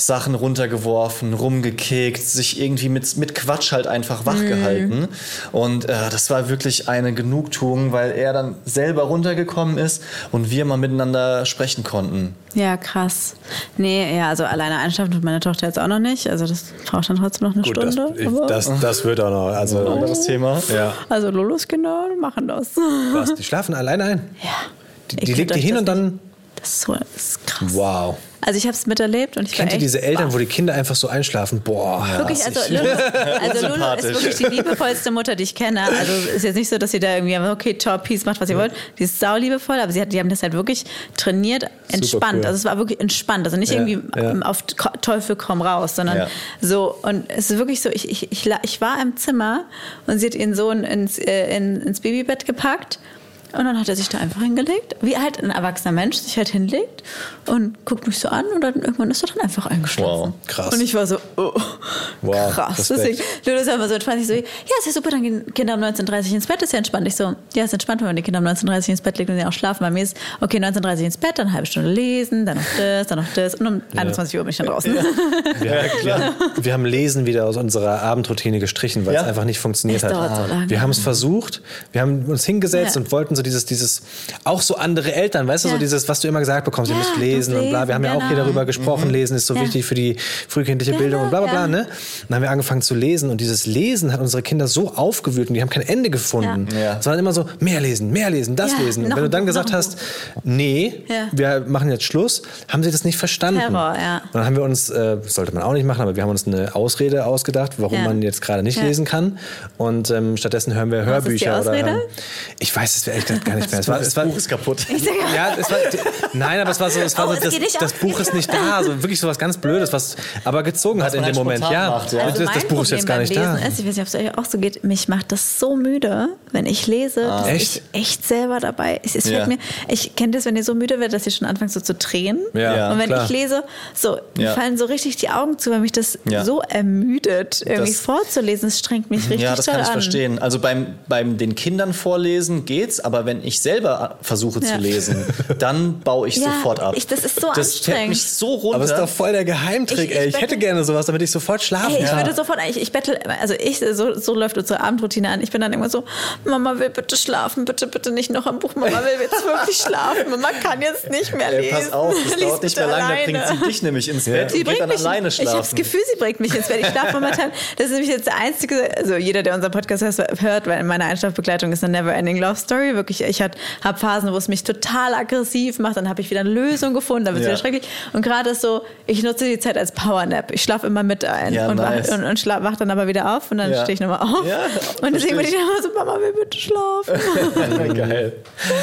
Sachen runtergeworfen, rumgekickt, sich irgendwie mit, mit Quatsch halt einfach wach gehalten. Und äh, das war wirklich eine Genugtuung, weil er dann selber runtergekommen ist und wir mal miteinander sprechen konnten. Ja, krass. Nee, ja, also alleine einschlafen tut meine Tochter jetzt auch noch nicht. Also das braucht dann trotzdem noch eine Gut, das, Stunde. ich, aber- das, das wird auch noch. Also, Anderes Thema. ja. also Lolos Kinder machen das. Was? Die schlafen alleine ein? Ja. Die, die legt die hin das und dann. Das ist so das ist krass. Wow. Also ich habe es miterlebt und ich Kennt war ihr echt diese Eltern, baff. wo die Kinder einfach so einschlafen? Boah. Wirklich, also Lulu, also Lulu ist wirklich die liebevollste Mutter, die ich kenne. Also ist jetzt nicht so, dass sie da irgendwie okay, top, peace, macht, was ihr wollt. Die ist sauliebevoll, aber sie hat, die haben das halt wirklich trainiert, entspannt. cool. Also es war wirklich entspannt. Also nicht Ja, irgendwie ja. auf Teufel komm raus, sondern Ja. so. Und es ist wirklich so, ich, ich, ich, ich war im Zimmer und sie hat ihren Sohn ins, äh, in, ins Babybett gepackt. Und dann hat er sich da einfach hingelegt, wie halt ein erwachsener Mensch sich halt hinlegt und guckt mich so an und dann irgendwann ist er dann einfach eingeschlafen. Wow, krass. Und ich war so, oh, Wow, krass. Respekt. Deswegen, Lulu ist einfach so entspannt. Ich so, ja, ist ja super, dann gehen Kinder um 19.30 Uhr ins Bett, ist ja entspannt. Ich so, ja, ist entspannt, wenn man die Kinder um 19.30 Uhr ins Bett legt und die auch schlafen. Bei mir ist, okay, 19.30 Uhr ins Bett, dann eine halbe Stunde lesen, dann noch das, dann noch das und um 21 Uhr bin ich dann draußen. Wir, wir, wir haben Lesen wieder aus unserer Abendroutine gestrichen, weil Ja. es einfach nicht funktioniert Es hat. so lange. Wir haben es versucht, wir haben uns hingesetzt Ja. und wollten so dieses, dieses, auch so andere Eltern, weißt du, so dieses, was du immer gesagt bekommst, ihr Ja, müsst du lesen und bla. Wir haben ja auch hier lesen, darüber gesprochen, lesen ist so Ja. wichtig für die frühkindliche Bildung und bla bla bla. Ne? Dann haben wir angefangen zu lesen und dieses Lesen hat unsere Kinder so aufgewühlt und die haben kein Ende gefunden. Ja. Es war dann immer so, mehr lesen, mehr lesen, das Ja, lesen. Und noch wenn du dann gesagt hast, nee, Ja. wir machen jetzt Schluss, haben sie das nicht verstanden. Terror, ja. Und dann haben wir uns, äh, sollte man auch nicht machen, aber wir haben uns eine Ausrede ausgedacht, warum Ja. man jetzt gerade nicht Ja. lesen kann. Und ähm, stattdessen hören wir Hörbücher. ist die oder ich weiß es ehrlich gesagt gar nicht mehr. Es war, es war, Buch ist kaputt. Ja, es war, nein, aber es war so, es war Oh, so das, das. Buch ist nicht da, so wirklich so was ganz Blödes, was aber gezogen hat in dem Moment. Ja, macht, ja. das, das mein Buch ist jetzt gar beim nicht da. Lesen Ist, ich weiß nicht, ob es euch auch so geht. Mich macht das so müde, wenn ich lese, dass Ah. Echt? ich echt selber dabei. Es, es Ja. mir, ich kenne das, wenn ihr so müde werdet, dass ihr schon anfangt so zu tränen. Ja. Und wenn klar. ich lese, so mir Ja. fallen so richtig die Augen zu, weil mich das Ja. so ermüdet, irgendwie Das- vorzulesen. Es strengt mich richtig Ja, das kann ich an. verstehen. Also beim, beim den Kindern vorlesen geht's, aber wenn ich selber versuche Ja. zu lesen, dann baue ich Ja, sofort ab. ich- das ist so Das fällt anstrengend. mich so runter. Aber es ist doch voll der Geheimtrick, Ich- ich ey. Ich hätte gerne sowas, damit ich sofort schlafen Ey, ich kann. würde sofort, ich, ich bettel, also ich, so, so läuft unsere Abendroutine an. Ich bin dann immer so, Mama will bitte schlafen, bitte, bitte nicht noch am Buch. Mama will jetzt wirklich schlafen. Mama kann jetzt nicht mehr Ey, lesen. pass auf, das Lies dauert nicht mehr lange, dann alleine. bringt sie dich nämlich ins Bett Sie und geht bringt dann mich, alleine ich habe das schlafen. Gefühl, sie bringt mich ins Bett. Ich schlafe momentan, das ist nämlich jetzt der einzige, also jeder, der unseren Podcast hört, weil meine Einschlafbegleitung ist eine Never-Ending Love Story. Wirklich, ich habe Phasen, wo es mich total aggressiv macht, dann habe ich wieder eine Lösung gefunden, dann wird es Ja. wieder schrecklich. Und gerade ist so, ich nutze die Zeit als Powernap. Ich schlafe immer mit ein Ja, und, nice. wach, und, und schla- wach dann aber wieder auf und dann Ja. stehe ich nochmal auf. Und deswegen bin ich dann immer so, Mama will bitte schlafen. Geil.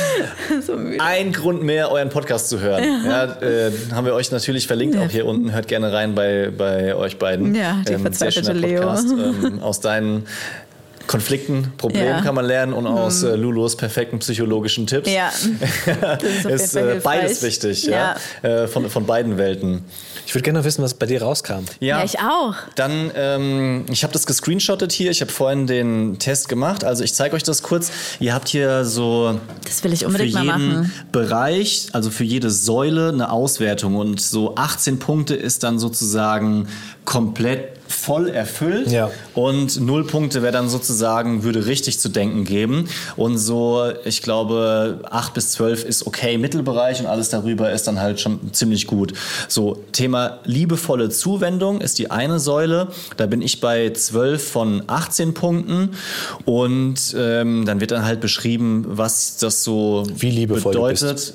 so. Ein Grund mehr, euren Podcast zu hören. Äh, haben wir euch natürlich verlinkt, auch hier unten. Hört gerne rein bei, bei euch beiden. Ja, die sehr verzweifelte Leo. Podcast. Ähm, aus deinen Konflikten, Problemen Ja. Mhm. kann man lernen und aus äh, Lulos perfekten psychologischen Tipps. Ja, das ist ist äh, beides wichtig, ja. Äh, von, von beiden Welten. Ich würde gerne noch wissen, was bei dir rauskam. Ja, ich auch. Dann, ähm, ich habe das gescreenshottet hier. Ich habe vorhin den Test gemacht. Also ich zeige euch das kurz. Ihr habt hier so Das will ich für unbedingt mal jeden machen. Bereich, also für jede Säule eine Auswertung. Und so 18 Punkte ist dann sozusagen komplett voll erfüllt. Ja. Und null Punkte wäre dann sozusagen, würde richtig zu denken geben. Und so, ich glaube, acht bis zwölf ist okay, Mittelbereich und alles darüber ist dann halt schon ziemlich gut. So, Thema liebevolle Zuwendung ist die eine Säule. Da bin ich bei zwölf von 18 Punkten. Und ähm, dann wird dann halt beschrieben, was das so Wie liebevoll bedeutet.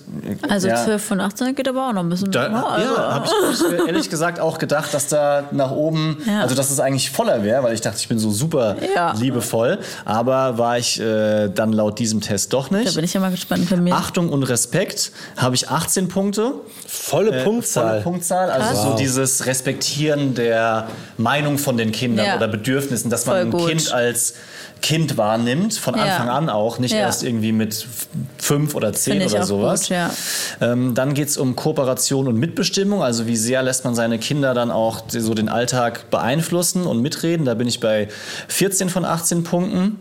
Also Ja. 12 von 18 geht aber auch noch ein bisschen. Da, ja, also, ja, habe ich, hab ich ehrlich gesagt auch gedacht, dass da nach oben, Ja. Also dass es eigentlich voller wäre, weil ich dachte, ich bin so super Ja. liebevoll. Aber war ich äh, dann laut diesem Test doch Da nicht. bin ich ja mal gespannt bei mir. Achtung und Respekt habe ich 18 Punkte. Volle Äh, Punktzahl. Volle Punktzahl. Also Krass. so dieses Respektieren der Meinung von den Kindern Ja. oder Bedürfnissen, dass man Voll ein gut. Kind als Kind wahrnimmt, von Ja. Anfang an auch, nicht Ja. erst irgendwie mit fünf oder zehn oder sowas. gut, ja. Ähm, dann geht es um Kooperation und Mitbestimmung, also wie sehr lässt man seine Kinder dann auch so den Alltag beeinflussen und mitreden. Da bin ich bei 14 von 18 Punkten.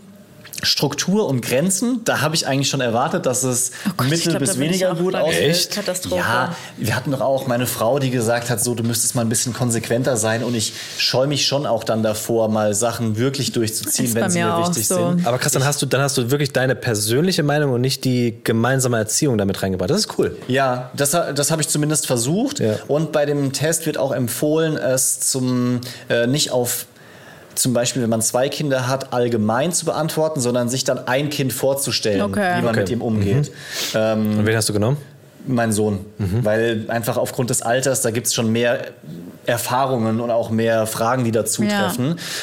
Struktur und Grenzen, da habe ich eigentlich schon erwartet, dass es Oh Gott, mittel glaub, bis weniger gut. Echt? Katastrophe. Ja, wir hatten doch auch meine Frau, die gesagt hat, so du müsstest mal ein bisschen konsequenter sein und ich scheue mich schon auch dann davor, mal Sachen wirklich durchzuziehen, wenn sie mir wichtig so. sind. Aber krass, dann hast, du, dann hast du wirklich deine persönliche Meinung und nicht die gemeinsame Erziehung damit reingebracht. Das ist cool. Ja, das, das habe ich zumindest versucht. Ja. Und bei dem Test wird auch empfohlen, es zum äh, nicht auf zum Beispiel, wenn man zwei Kinder hat, allgemein zu beantworten, sondern sich dann ein Kind vorzustellen, Okay. wie man Okay. mit ihm umgeht. Ähm, Und wen hast du genommen? Mein Sohn. Weil einfach aufgrund des Alters, da gibt es schon mehr Erfahrungen und auch mehr Fragen, die dazu Ja.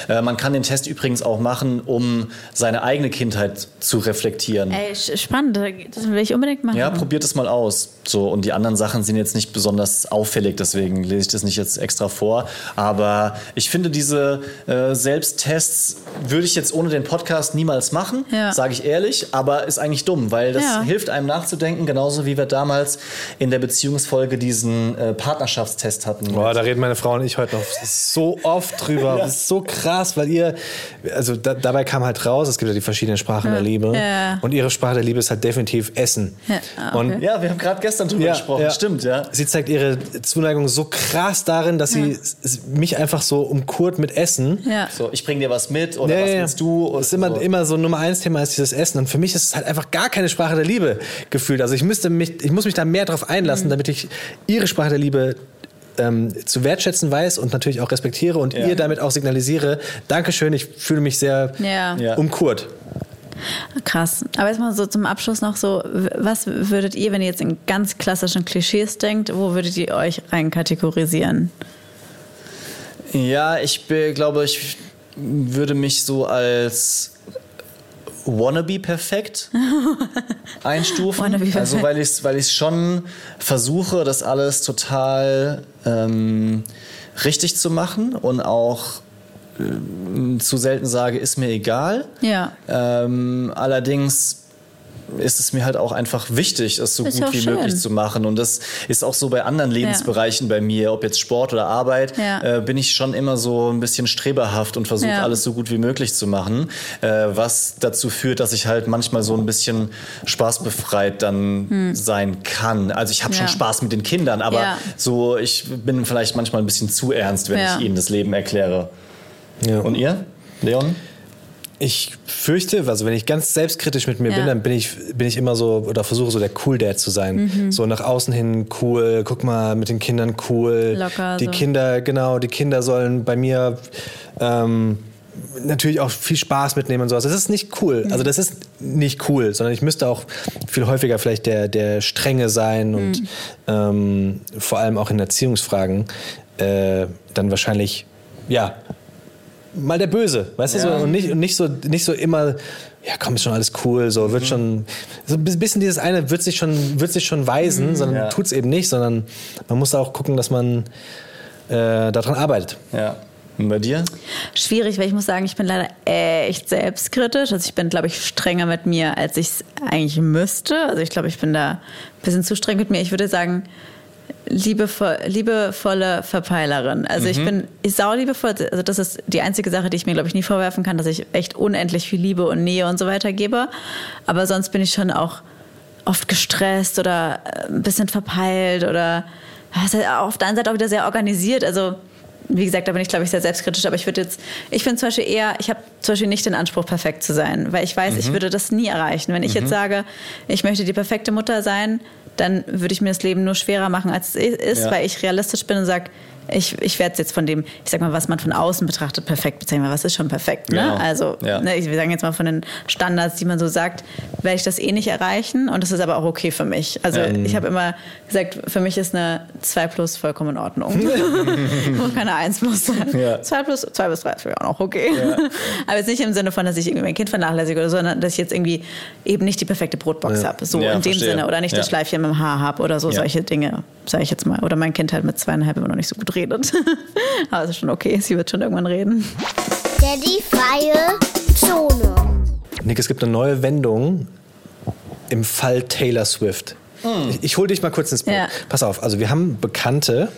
Äh, man kann den Test übrigens auch machen, um seine eigene Kindheit zu reflektieren. Ey, spannend. Das will ich unbedingt machen. Ja, probiert es mal aus. So, und die anderen Sachen sind jetzt nicht besonders auffällig, deswegen lese ich das nicht jetzt extra vor. Aber ich finde, diese äh, Selbsttests würde ich jetzt ohne den Podcast niemals machen, Ja. sage ich ehrlich, aber ist eigentlich dumm, weil das Ja. hilft einem nachzudenken, genauso wie wir damals in der Beziehungsfolge diesen äh, Partnerschaftstest hatten. Boah, da reden meine Frau und ich heute noch so oft drüber. Das ist so krass, weil ihr, also da, dabei kam halt raus, es gibt ja die verschiedenen Sprachen der Liebe. Ja. Und ihre Sprache der Liebe ist halt definitiv Essen. Ja, ah, okay. Und ja, wir haben gerade gestern drüber gesprochen, stimmt, ja. Sie zeigt ihre Zuneigung so krass darin, dass sie mich einfach so umkurt mit Essen. Ja. So, ich bring dir was mit oder Ja, was ja, ja. willst du? Das ist immer, so. immer so Nummer eins Thema ist dieses Essen. Und für mich ist es halt einfach gar keine Sprache der Liebe gefühlt. Also ich müsste mich, ich muss mich da mehr drauf einlassen, damit ich ihre Sprache der Liebe ähm, zu wertschätzen weiß und natürlich auch respektiere und Ja. ihr damit auch signalisiere, Dankeschön, ich fühle mich sehr Ja. Umkurt. Krass. Aber jetzt mal so zum Abschluss noch so, was würdet ihr, wenn ihr jetzt in ganz klassischen Klischees denkt, wo würdet ihr euch rein kategorisieren? Ja, ich be- glaube, ich würde mich so als wannabe perfekt einstufen. Wannabe perfekt. Also weil ich weil ich schon versuche, das alles total ähm, richtig zu machen und auch ähm, zu selten sage, ist mir egal. Ja. Ähm, allerdings ist es mir halt auch einfach wichtig, es so Ist gut wie schön. möglich zu machen. Und das ist auch so bei anderen Lebensbereichen bei mir, ob jetzt Sport oder Arbeit, Ja. äh, bin ich schon immer so ein bisschen streberhaft und versuche Ja. alles so gut wie möglich zu machen. Äh, was dazu führt, dass ich halt manchmal so ein bisschen spaßbefreit dann sein kann. Also ich habe schon Hm. Ja. Spaß mit den Kindern, aber Ja. so ich bin vielleicht manchmal ein bisschen zu ernst, wenn Ja. ich ihnen das Leben erkläre. Ja. Und ihr, Leon? Ich fürchte, also wenn ich ganz selbstkritisch mit mir Ja. bin, dann bin ich, bin ich immer so oder versuche so der Cool Dad zu sein. Mhm. So nach außen hin cool, guck mal, mit den Kindern cool. Locker die so. Kinder, genau, die Kinder sollen bei mir ähm, natürlich auch viel Spaß mitnehmen und sowas. Das ist nicht cool. Mhm. Also das ist nicht cool, sondern ich müsste auch viel häufiger vielleicht der, der Strenge sein und Mhm. ähm, vor allem auch in Erziehungsfragen äh, dann wahrscheinlich, ja, mal der Böse, weißt du so? Und nicht, und nicht so, nicht so immer, ja komm, ist schon alles cool, so wird schon, so ein bisschen dieses eine wird sich schon, wird sich schon weisen, sondern Ja. tut's eben nicht, sondern man muss auch gucken, dass man äh, daran arbeitet. Ja. Und bei dir? Schwierig, weil ich muss sagen, ich bin leider echt selbstkritisch. Also ich bin, glaube ich, strenger mit mir, als ich es eigentlich müsste. Also ich glaube, ich bin da ein bisschen zu streng mit mir. Ich würde sagen, liebevoll, liebevolle Verpeilerin. Also ich bin ich sau liebevoll. Also das ist die einzige Sache, die ich mir, glaube ich, nie vorwerfen kann, dass ich echt unendlich viel Liebe und Nähe und so weiter gebe. Aber sonst bin ich schon auch oft gestresst oder äh, ein bisschen verpeilt oder halt auf der einen Seite auch wieder sehr organisiert. Also wie gesagt, da bin ich, glaube ich, sehr selbstkritisch, aber ich würde jetzt, ich bin zum Beispiel eher, ich habe zum Beispiel nicht den Anspruch, perfekt zu sein, weil ich weiß, Mhm. ich würde das nie erreichen. Wenn ich jetzt sage, ich möchte die perfekte Mutter sein, dann würde ich mir das Leben nur schwerer machen, als es ist, Ja. weil ich realistisch bin und sage, ich, ich werde es jetzt von dem, ich sag mal, was man von außen betrachtet, perfekt bezeichnen, weil was ist schon perfekt, ne? Genau. Also, Ja. ne, ich, wir sagen jetzt mal von den Standards, die man so sagt, werde ich das eh nicht erreichen und das ist aber auch okay für mich. Also ich habe immer gesagt, für mich ist eine 2 plus vollkommen in Ordnung. Muss keine 1 plus sein. Ja. 2 plus, 2 bis 3 ist für mich auch noch okay. aber jetzt nicht im Sinne von, dass ich irgendwie mein Kind vernachlässige oder so, sondern dass ich jetzt irgendwie eben nicht die perfekte Brotbox habe. So Ja, in dem verstehe. Sinne. Oder nicht das Ja. Schleifchen mit dem Haar habe oder so, Ja. solche Dinge, sage ich jetzt mal. Oder mein Kind halt mit zweieinhalb immer noch nicht so gut redet. aber es ist schon okay, sie wird schon irgendwann reden. Daddy freie Zone. Nick, es gibt eine neue Wendung im Fall Taylor Swift. Ich, ich hole dich mal kurz ins Boot. Ja. Pass auf, also wir haben Bekannte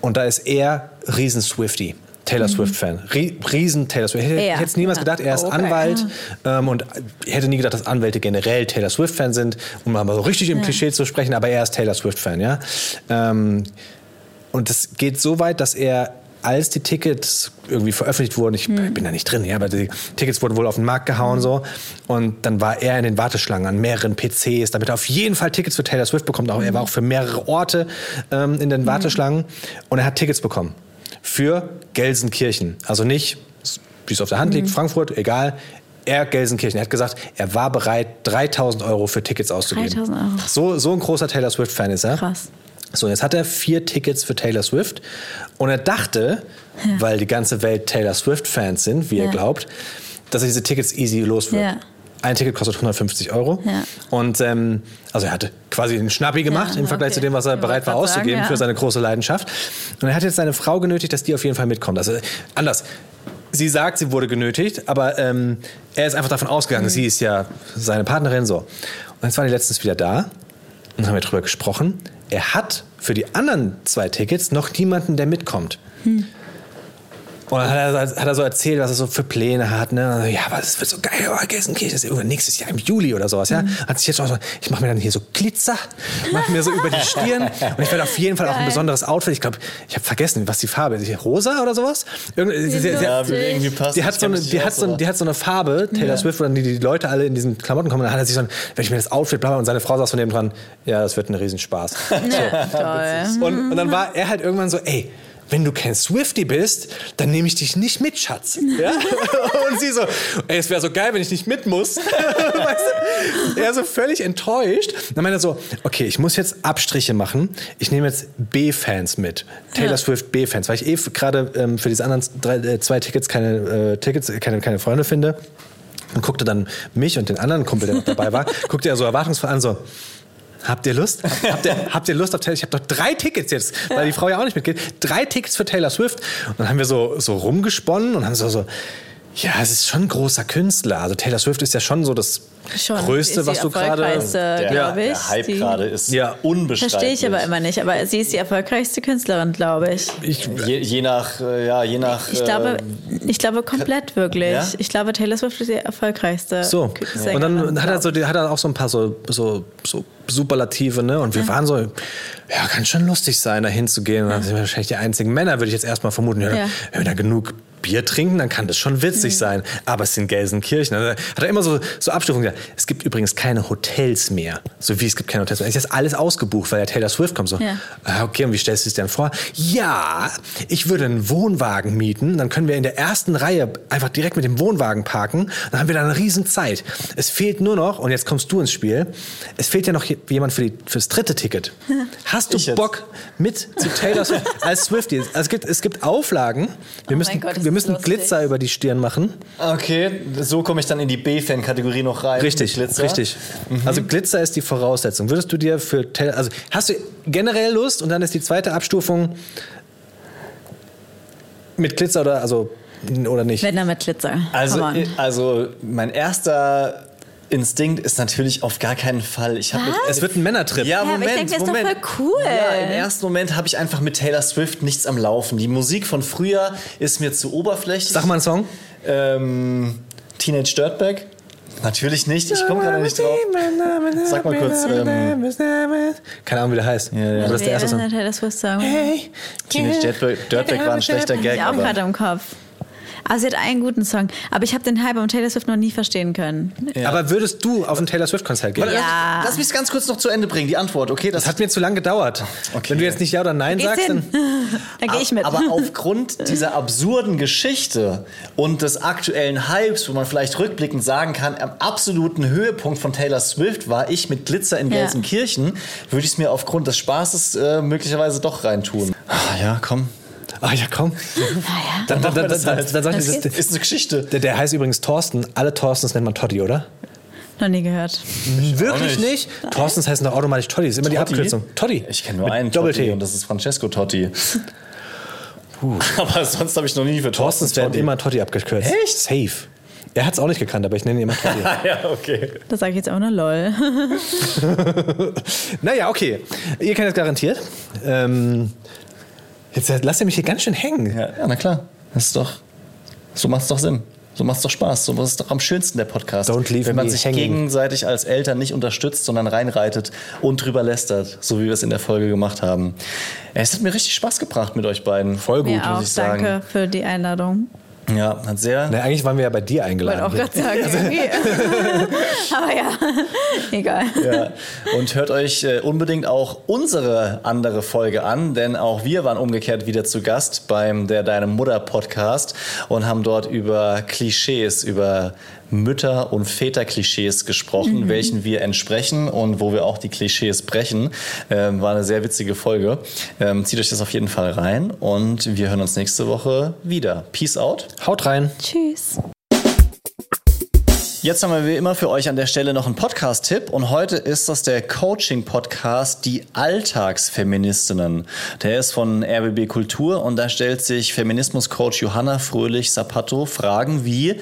und da ist er riesen Swifty. Taylor Swift-Fan. Rie- Riesen Taylor Swift. Ich hätte hätte es niemals Ja. gedacht, er ist Okay. Anwalt ähm, und ich hätte nie gedacht, dass Anwälte generell Taylor Swift-Fan sind, um mal so richtig im Klischee zu sprechen, aber er ist Taylor Swift-Fan, ja. Ähm, und es geht so weit, dass er, als die Tickets irgendwie veröffentlicht wurden, ich bin da nicht drin, ja, aber die Tickets wurden wohl auf den Markt gehauen so. Und dann war er in den Warteschlangen an mehreren PCs, damit er auf jeden Fall Tickets für Taylor Swift bekommt. Auch er war auch für mehrere Orte ähm, in den Warteschlangen und er hat Tickets bekommen für Gelsenkirchen. Also nicht, wie es auf der Hand liegt, Frankfurt, egal. Er Gelsenkirchen. Er hat gesagt, er war bereit, 3000 Euro für Tickets auszugeben. 3000 Euro. So, so ein großer Taylor Swift-Fan ist er. Krass. So, jetzt hat er vier Tickets für Taylor Swift. Und er dachte, weil die ganze Welt Taylor Swift-Fans sind, wie er Ja. glaubt, dass er diese Tickets easy los wird. Ja. Ein Ticket kostet 150 Euro. Ja. Und ähm, also er hatte quasi einen Schnappi gemacht Ja, im Vergleich okay. zu dem, was er bereit war auszugeben sagen, für ja. seine große Leidenschaft. Und er hat jetzt seine Frau genötigt, dass die auf jeden Fall mitkommt. Also anders. Sie sagt, sie wurde genötigt, aber ähm, er ist einfach davon ausgegangen, sie ist ja seine Partnerin so. Und jetzt waren die letztens wieder da und haben wir drüber gesprochen. Er hat für die anderen zwei Tickets noch niemanden, der mitkommt. Und dann hat er, hat er so erzählt, was er so für Pläne hat. Ne? So, Ja, aber es wird so geil, oh, Gelsenkirchen ist irgendwann nächstes Jahr im Juli oder sowas. Ja? Hat sich jetzt auch so, ich mache mir dann hier so Glitzer, mache mir so über die Stirn. Und ich werde auf jeden Fall auch ein Geil. besonderes Outfit. Ich glaube, ich habe vergessen, was die Farbe ist. Rosa oder sowas? Irgend, sie, sie, Ja, sie, irgendwie passen. die hat, so eine, die, hat aus, so, aber- die hat so eine Farbe, Taylor Swift, wo dann die, die Leute alle in diesen Klamotten kommen. Und dann hat er sich so ein, wenn ich mir das Outfit bla bla, und seine Frau saß von dem dran, ja, das wird ein Riesenspaß. Ja, toll. Und, und dann war er halt irgendwann so, ey, wenn du kein Swifty bist, dann nehme ich dich nicht mit, Schatz. Ja? Und sie so, ey, es wäre so geil, wenn ich nicht mit muss. weißt du? Er so völlig enttäuscht. Dann meinte er so, okay, ich muss jetzt Abstriche machen. Ich nehme jetzt B-Fans mit. Taylor Ja. Swift B-Fans, weil ich eh gerade ähm, für diese anderen drei, äh, zwei Tickets keine äh, Tickets, keine, keine Freunde finde. Und guckte dann mich und den anderen Kumpel, der noch dabei war, guckte er so erwartungsvoll an, so, Habt ihr Lust? Habt ihr, habt ihr Lust auf Taylor? Ich habe doch drei Tickets jetzt, weil die Frau ja auch nicht mitgeht. Drei Tickets für Taylor Swift. Und dann haben wir so, so rumgesponnen und haben so, so, ja, es ist schon ein großer Künstler. Also Taylor Swift ist ja schon so das Schon, Größte, ist was du gerade. erfolgreichste, Der, glaube ich. der Hype gerade ist Ja. unbestreitlich. Verstehe ich aber immer nicht, aber sie ist die erfolgreichste Künstlerin, glaube ich. Ich, Je, je nach, äh, ja, je nach. Ich glaube, äh, ich glaube komplett wirklich. Ja? Ich glaube, Taylor Swift ist die erfolgreichste. So. Sängerin, Und dann hat er, so, hat er auch so ein paar so, so, so Superlative, ne? Und wir waren so, ja, kann schon lustig sein, da hinzugehen. Und dann sind wir wahrscheinlich die einzigen Männer, würde ich jetzt erstmal vermuten. Ja, Ja. Wenn wir da genug Bier trinken, dann kann das schon witzig sein. Aber es sind Gelsenkirchen. Also hat er immer so, so Abstufungen gesagt. Es gibt übrigens keine Hotels mehr. So wie es gibt keine Hotels mehr. Es ist jetzt alles ausgebucht, weil der Taylor Swift kommt. So, Ja. ah, okay, und wie stellst du es dir denn vor? Ja, ich würde einen Wohnwagen mieten. Dann können wir in der ersten Reihe einfach direkt mit dem Wohnwagen parken. Dann haben wir da eine riesen Zeit. Es fehlt nur noch, und jetzt kommst du ins Spiel, es fehlt ja noch je- jemand für die, fürs dritte Ticket. Hast du Ich jetzt. Bock mit zu Taylor Swift als Swiftie? Also es, gibt, es gibt Auflagen. Wir müssen, Oh Gott, ist wir müssen lustig. Glitzer über die Stirn machen. okay, so komme ich dann in die B-Fan-Kategorie noch rein. Richtig, Glitzer. richtig. Also Glitzer ist die Voraussetzung. Würdest du dir für Taylor, also hast du generell Lust und dann ist die zweite Abstufung mit Glitzer oder also oder nicht? Wenn er mit Glitzer. Also, äh, also mein erster Instinkt ist natürlich auf gar keinen Fall. Ich habe mit- es wird ein Männertrip. Ja, aber ich Moment, denke, das ist doch Moment. voll cool. Ja, im ersten Moment habe ich einfach mit Taylor Swift nichts am Laufen. Die Musik von früher ist mir zu oberflächlich. Sag mal einen Song. Ähm, Teenage Dirtbag. Natürlich nicht, ich komme gerade nicht drauf. Sag mal kurz, ähm, Keine Ahnung, wie der heißt. ja. Aber das ist der erste Song. Hey, Teenage Dirtbag, Dirtbag war ein schlechter Gag, Ja, auch gerade im Kopf. Aber sie hat einen guten Song. Aber ich habe den Hype um Taylor Swift noch nie verstehen können. Aber würdest du auf ein Taylor Swift-Konzert gehen? Ja. lass mich es ganz kurz noch zu Ende bringen, die Antwort, okay? Das hat mir zu lange gedauert. Wenn du jetzt nicht Ja oder Nein Gehst sagst, hin. dann. Da gehe ich mit. Aber aufgrund dieser absurden Geschichte und des aktuellen Hypes, wo man vielleicht rückblickend sagen kann, am absoluten Höhepunkt von Taylor Swift war ich mit Glitzer in Ja. Gelsenkirchen, würde ich es mir aufgrund des Spaßes äh, möglicherweise doch reintun. Ja, komm. Ach ja, komm. Dann, dann, dann, dann, das dann, halt. dann sag ich, Das geht. Ist eine Geschichte. der, der heißt übrigens Thorsten. Alle Thorstens nennt man Totti, oder? noch nie gehört. Wirklich nicht? Thorstens heißen doch automatisch Totti. Das ist immer die Totti? Abkürzung. Totti. Ich kenne nur Mit einen Doppel-T. Totti und das ist Francesco Totti. Aber sonst habe ich noch nie für Thorsten Thorstens werden Totti. immer Totti abgekürzt. Echt? Safe. Er hat es auch nicht gekannt, aber ich nenne ihn immer Totti. ja, okay. Das sage ich jetzt auch nur lol. naja, okay. Ihr kennt das garantiert. Ähm, jetzt lasst ihr mich hier ganz schön hängen. Ja, ja, na klar. Das ist doch. So macht es doch Sinn. So macht es doch Spaß. So ist es doch am schönsten der Podcast. Don't leave Wenn man me sich hanging. gegenseitig als Eltern nicht unterstützt, sondern reinreitet und drüber lästert, so wie wir es in der Folge gemacht haben. Es hat mir richtig Spaß gebracht mit euch beiden. Voll gut, Mir muss auch. ich sagen. Danke für die Einladung. Ja, hat sehr. Na, eigentlich waren wir ja bei dir Wollte eingeladen. auch gerade sagen, irgendwie. Aber ja, egal. Ja. Und hört euch äh, unbedingt auch unsere andere Folge an, denn auch wir waren umgekehrt wieder zu Gast beim Der Deine Mutter Podcast und haben dort über Klischees, über Mütter- und Väter-Klischees gesprochen, welchen wir entsprechen und wo wir auch die Klischees brechen. Ähm, war eine sehr witzige Folge. Ähm, zieht euch das auf jeden Fall rein und wir hören uns nächste Woche wieder. Peace out. Haut rein. Tschüss. Jetzt haben wir wie immer für euch an der Stelle noch einen Podcast-Tipp und heute ist das der Coaching-Podcast Die Alltagsfeministinnen. Der ist von RBB Kultur und da stellt sich Feminismus-Coach Johanna Fröhlich-Sapato Fragen wie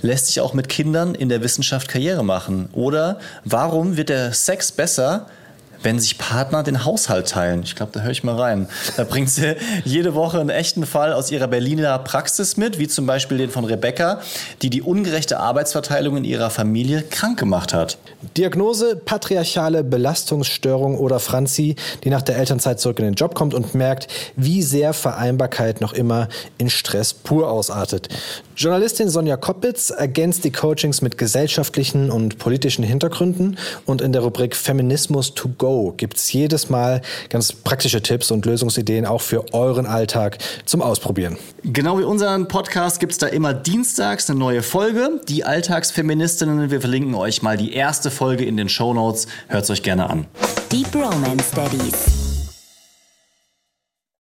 Lässt sich auch mit Kindern in der Wissenschaft Karriere machen? Oder warum wird der Sex besser, wenn sich Partner den Haushalt teilen. Ich glaube, da höre ich mal rein. Da bringt sie jede Woche einen echten Fall aus ihrer Berliner Praxis mit, wie zum Beispiel den von Rebecca, die die ungerechte Arbeitsverteilung in ihrer Familie krank gemacht hat. Diagnose patriarchale Belastungsstörung oder Franzi, die nach der Elternzeit zurück in den Job kommt und merkt, wie sehr Vereinbarkeit noch immer in Stress pur ausartet. Journalistin Sonja Koppitz ergänzt die Coachings mit gesellschaftlichen und politischen Hintergründen und in der Rubrik Feminismus to go gibt's jedes Mal ganz praktische Tipps und Lösungsideen auch für euren Alltag zum Ausprobieren. Genau wie unseren Podcast gibt's da immer dienstags eine neue Folge. Die Alltagsfeministinnen, wir verlinken euch mal die erste Folge in den Shownotes. Hört's euch gerne an. Deep Romance Daddies.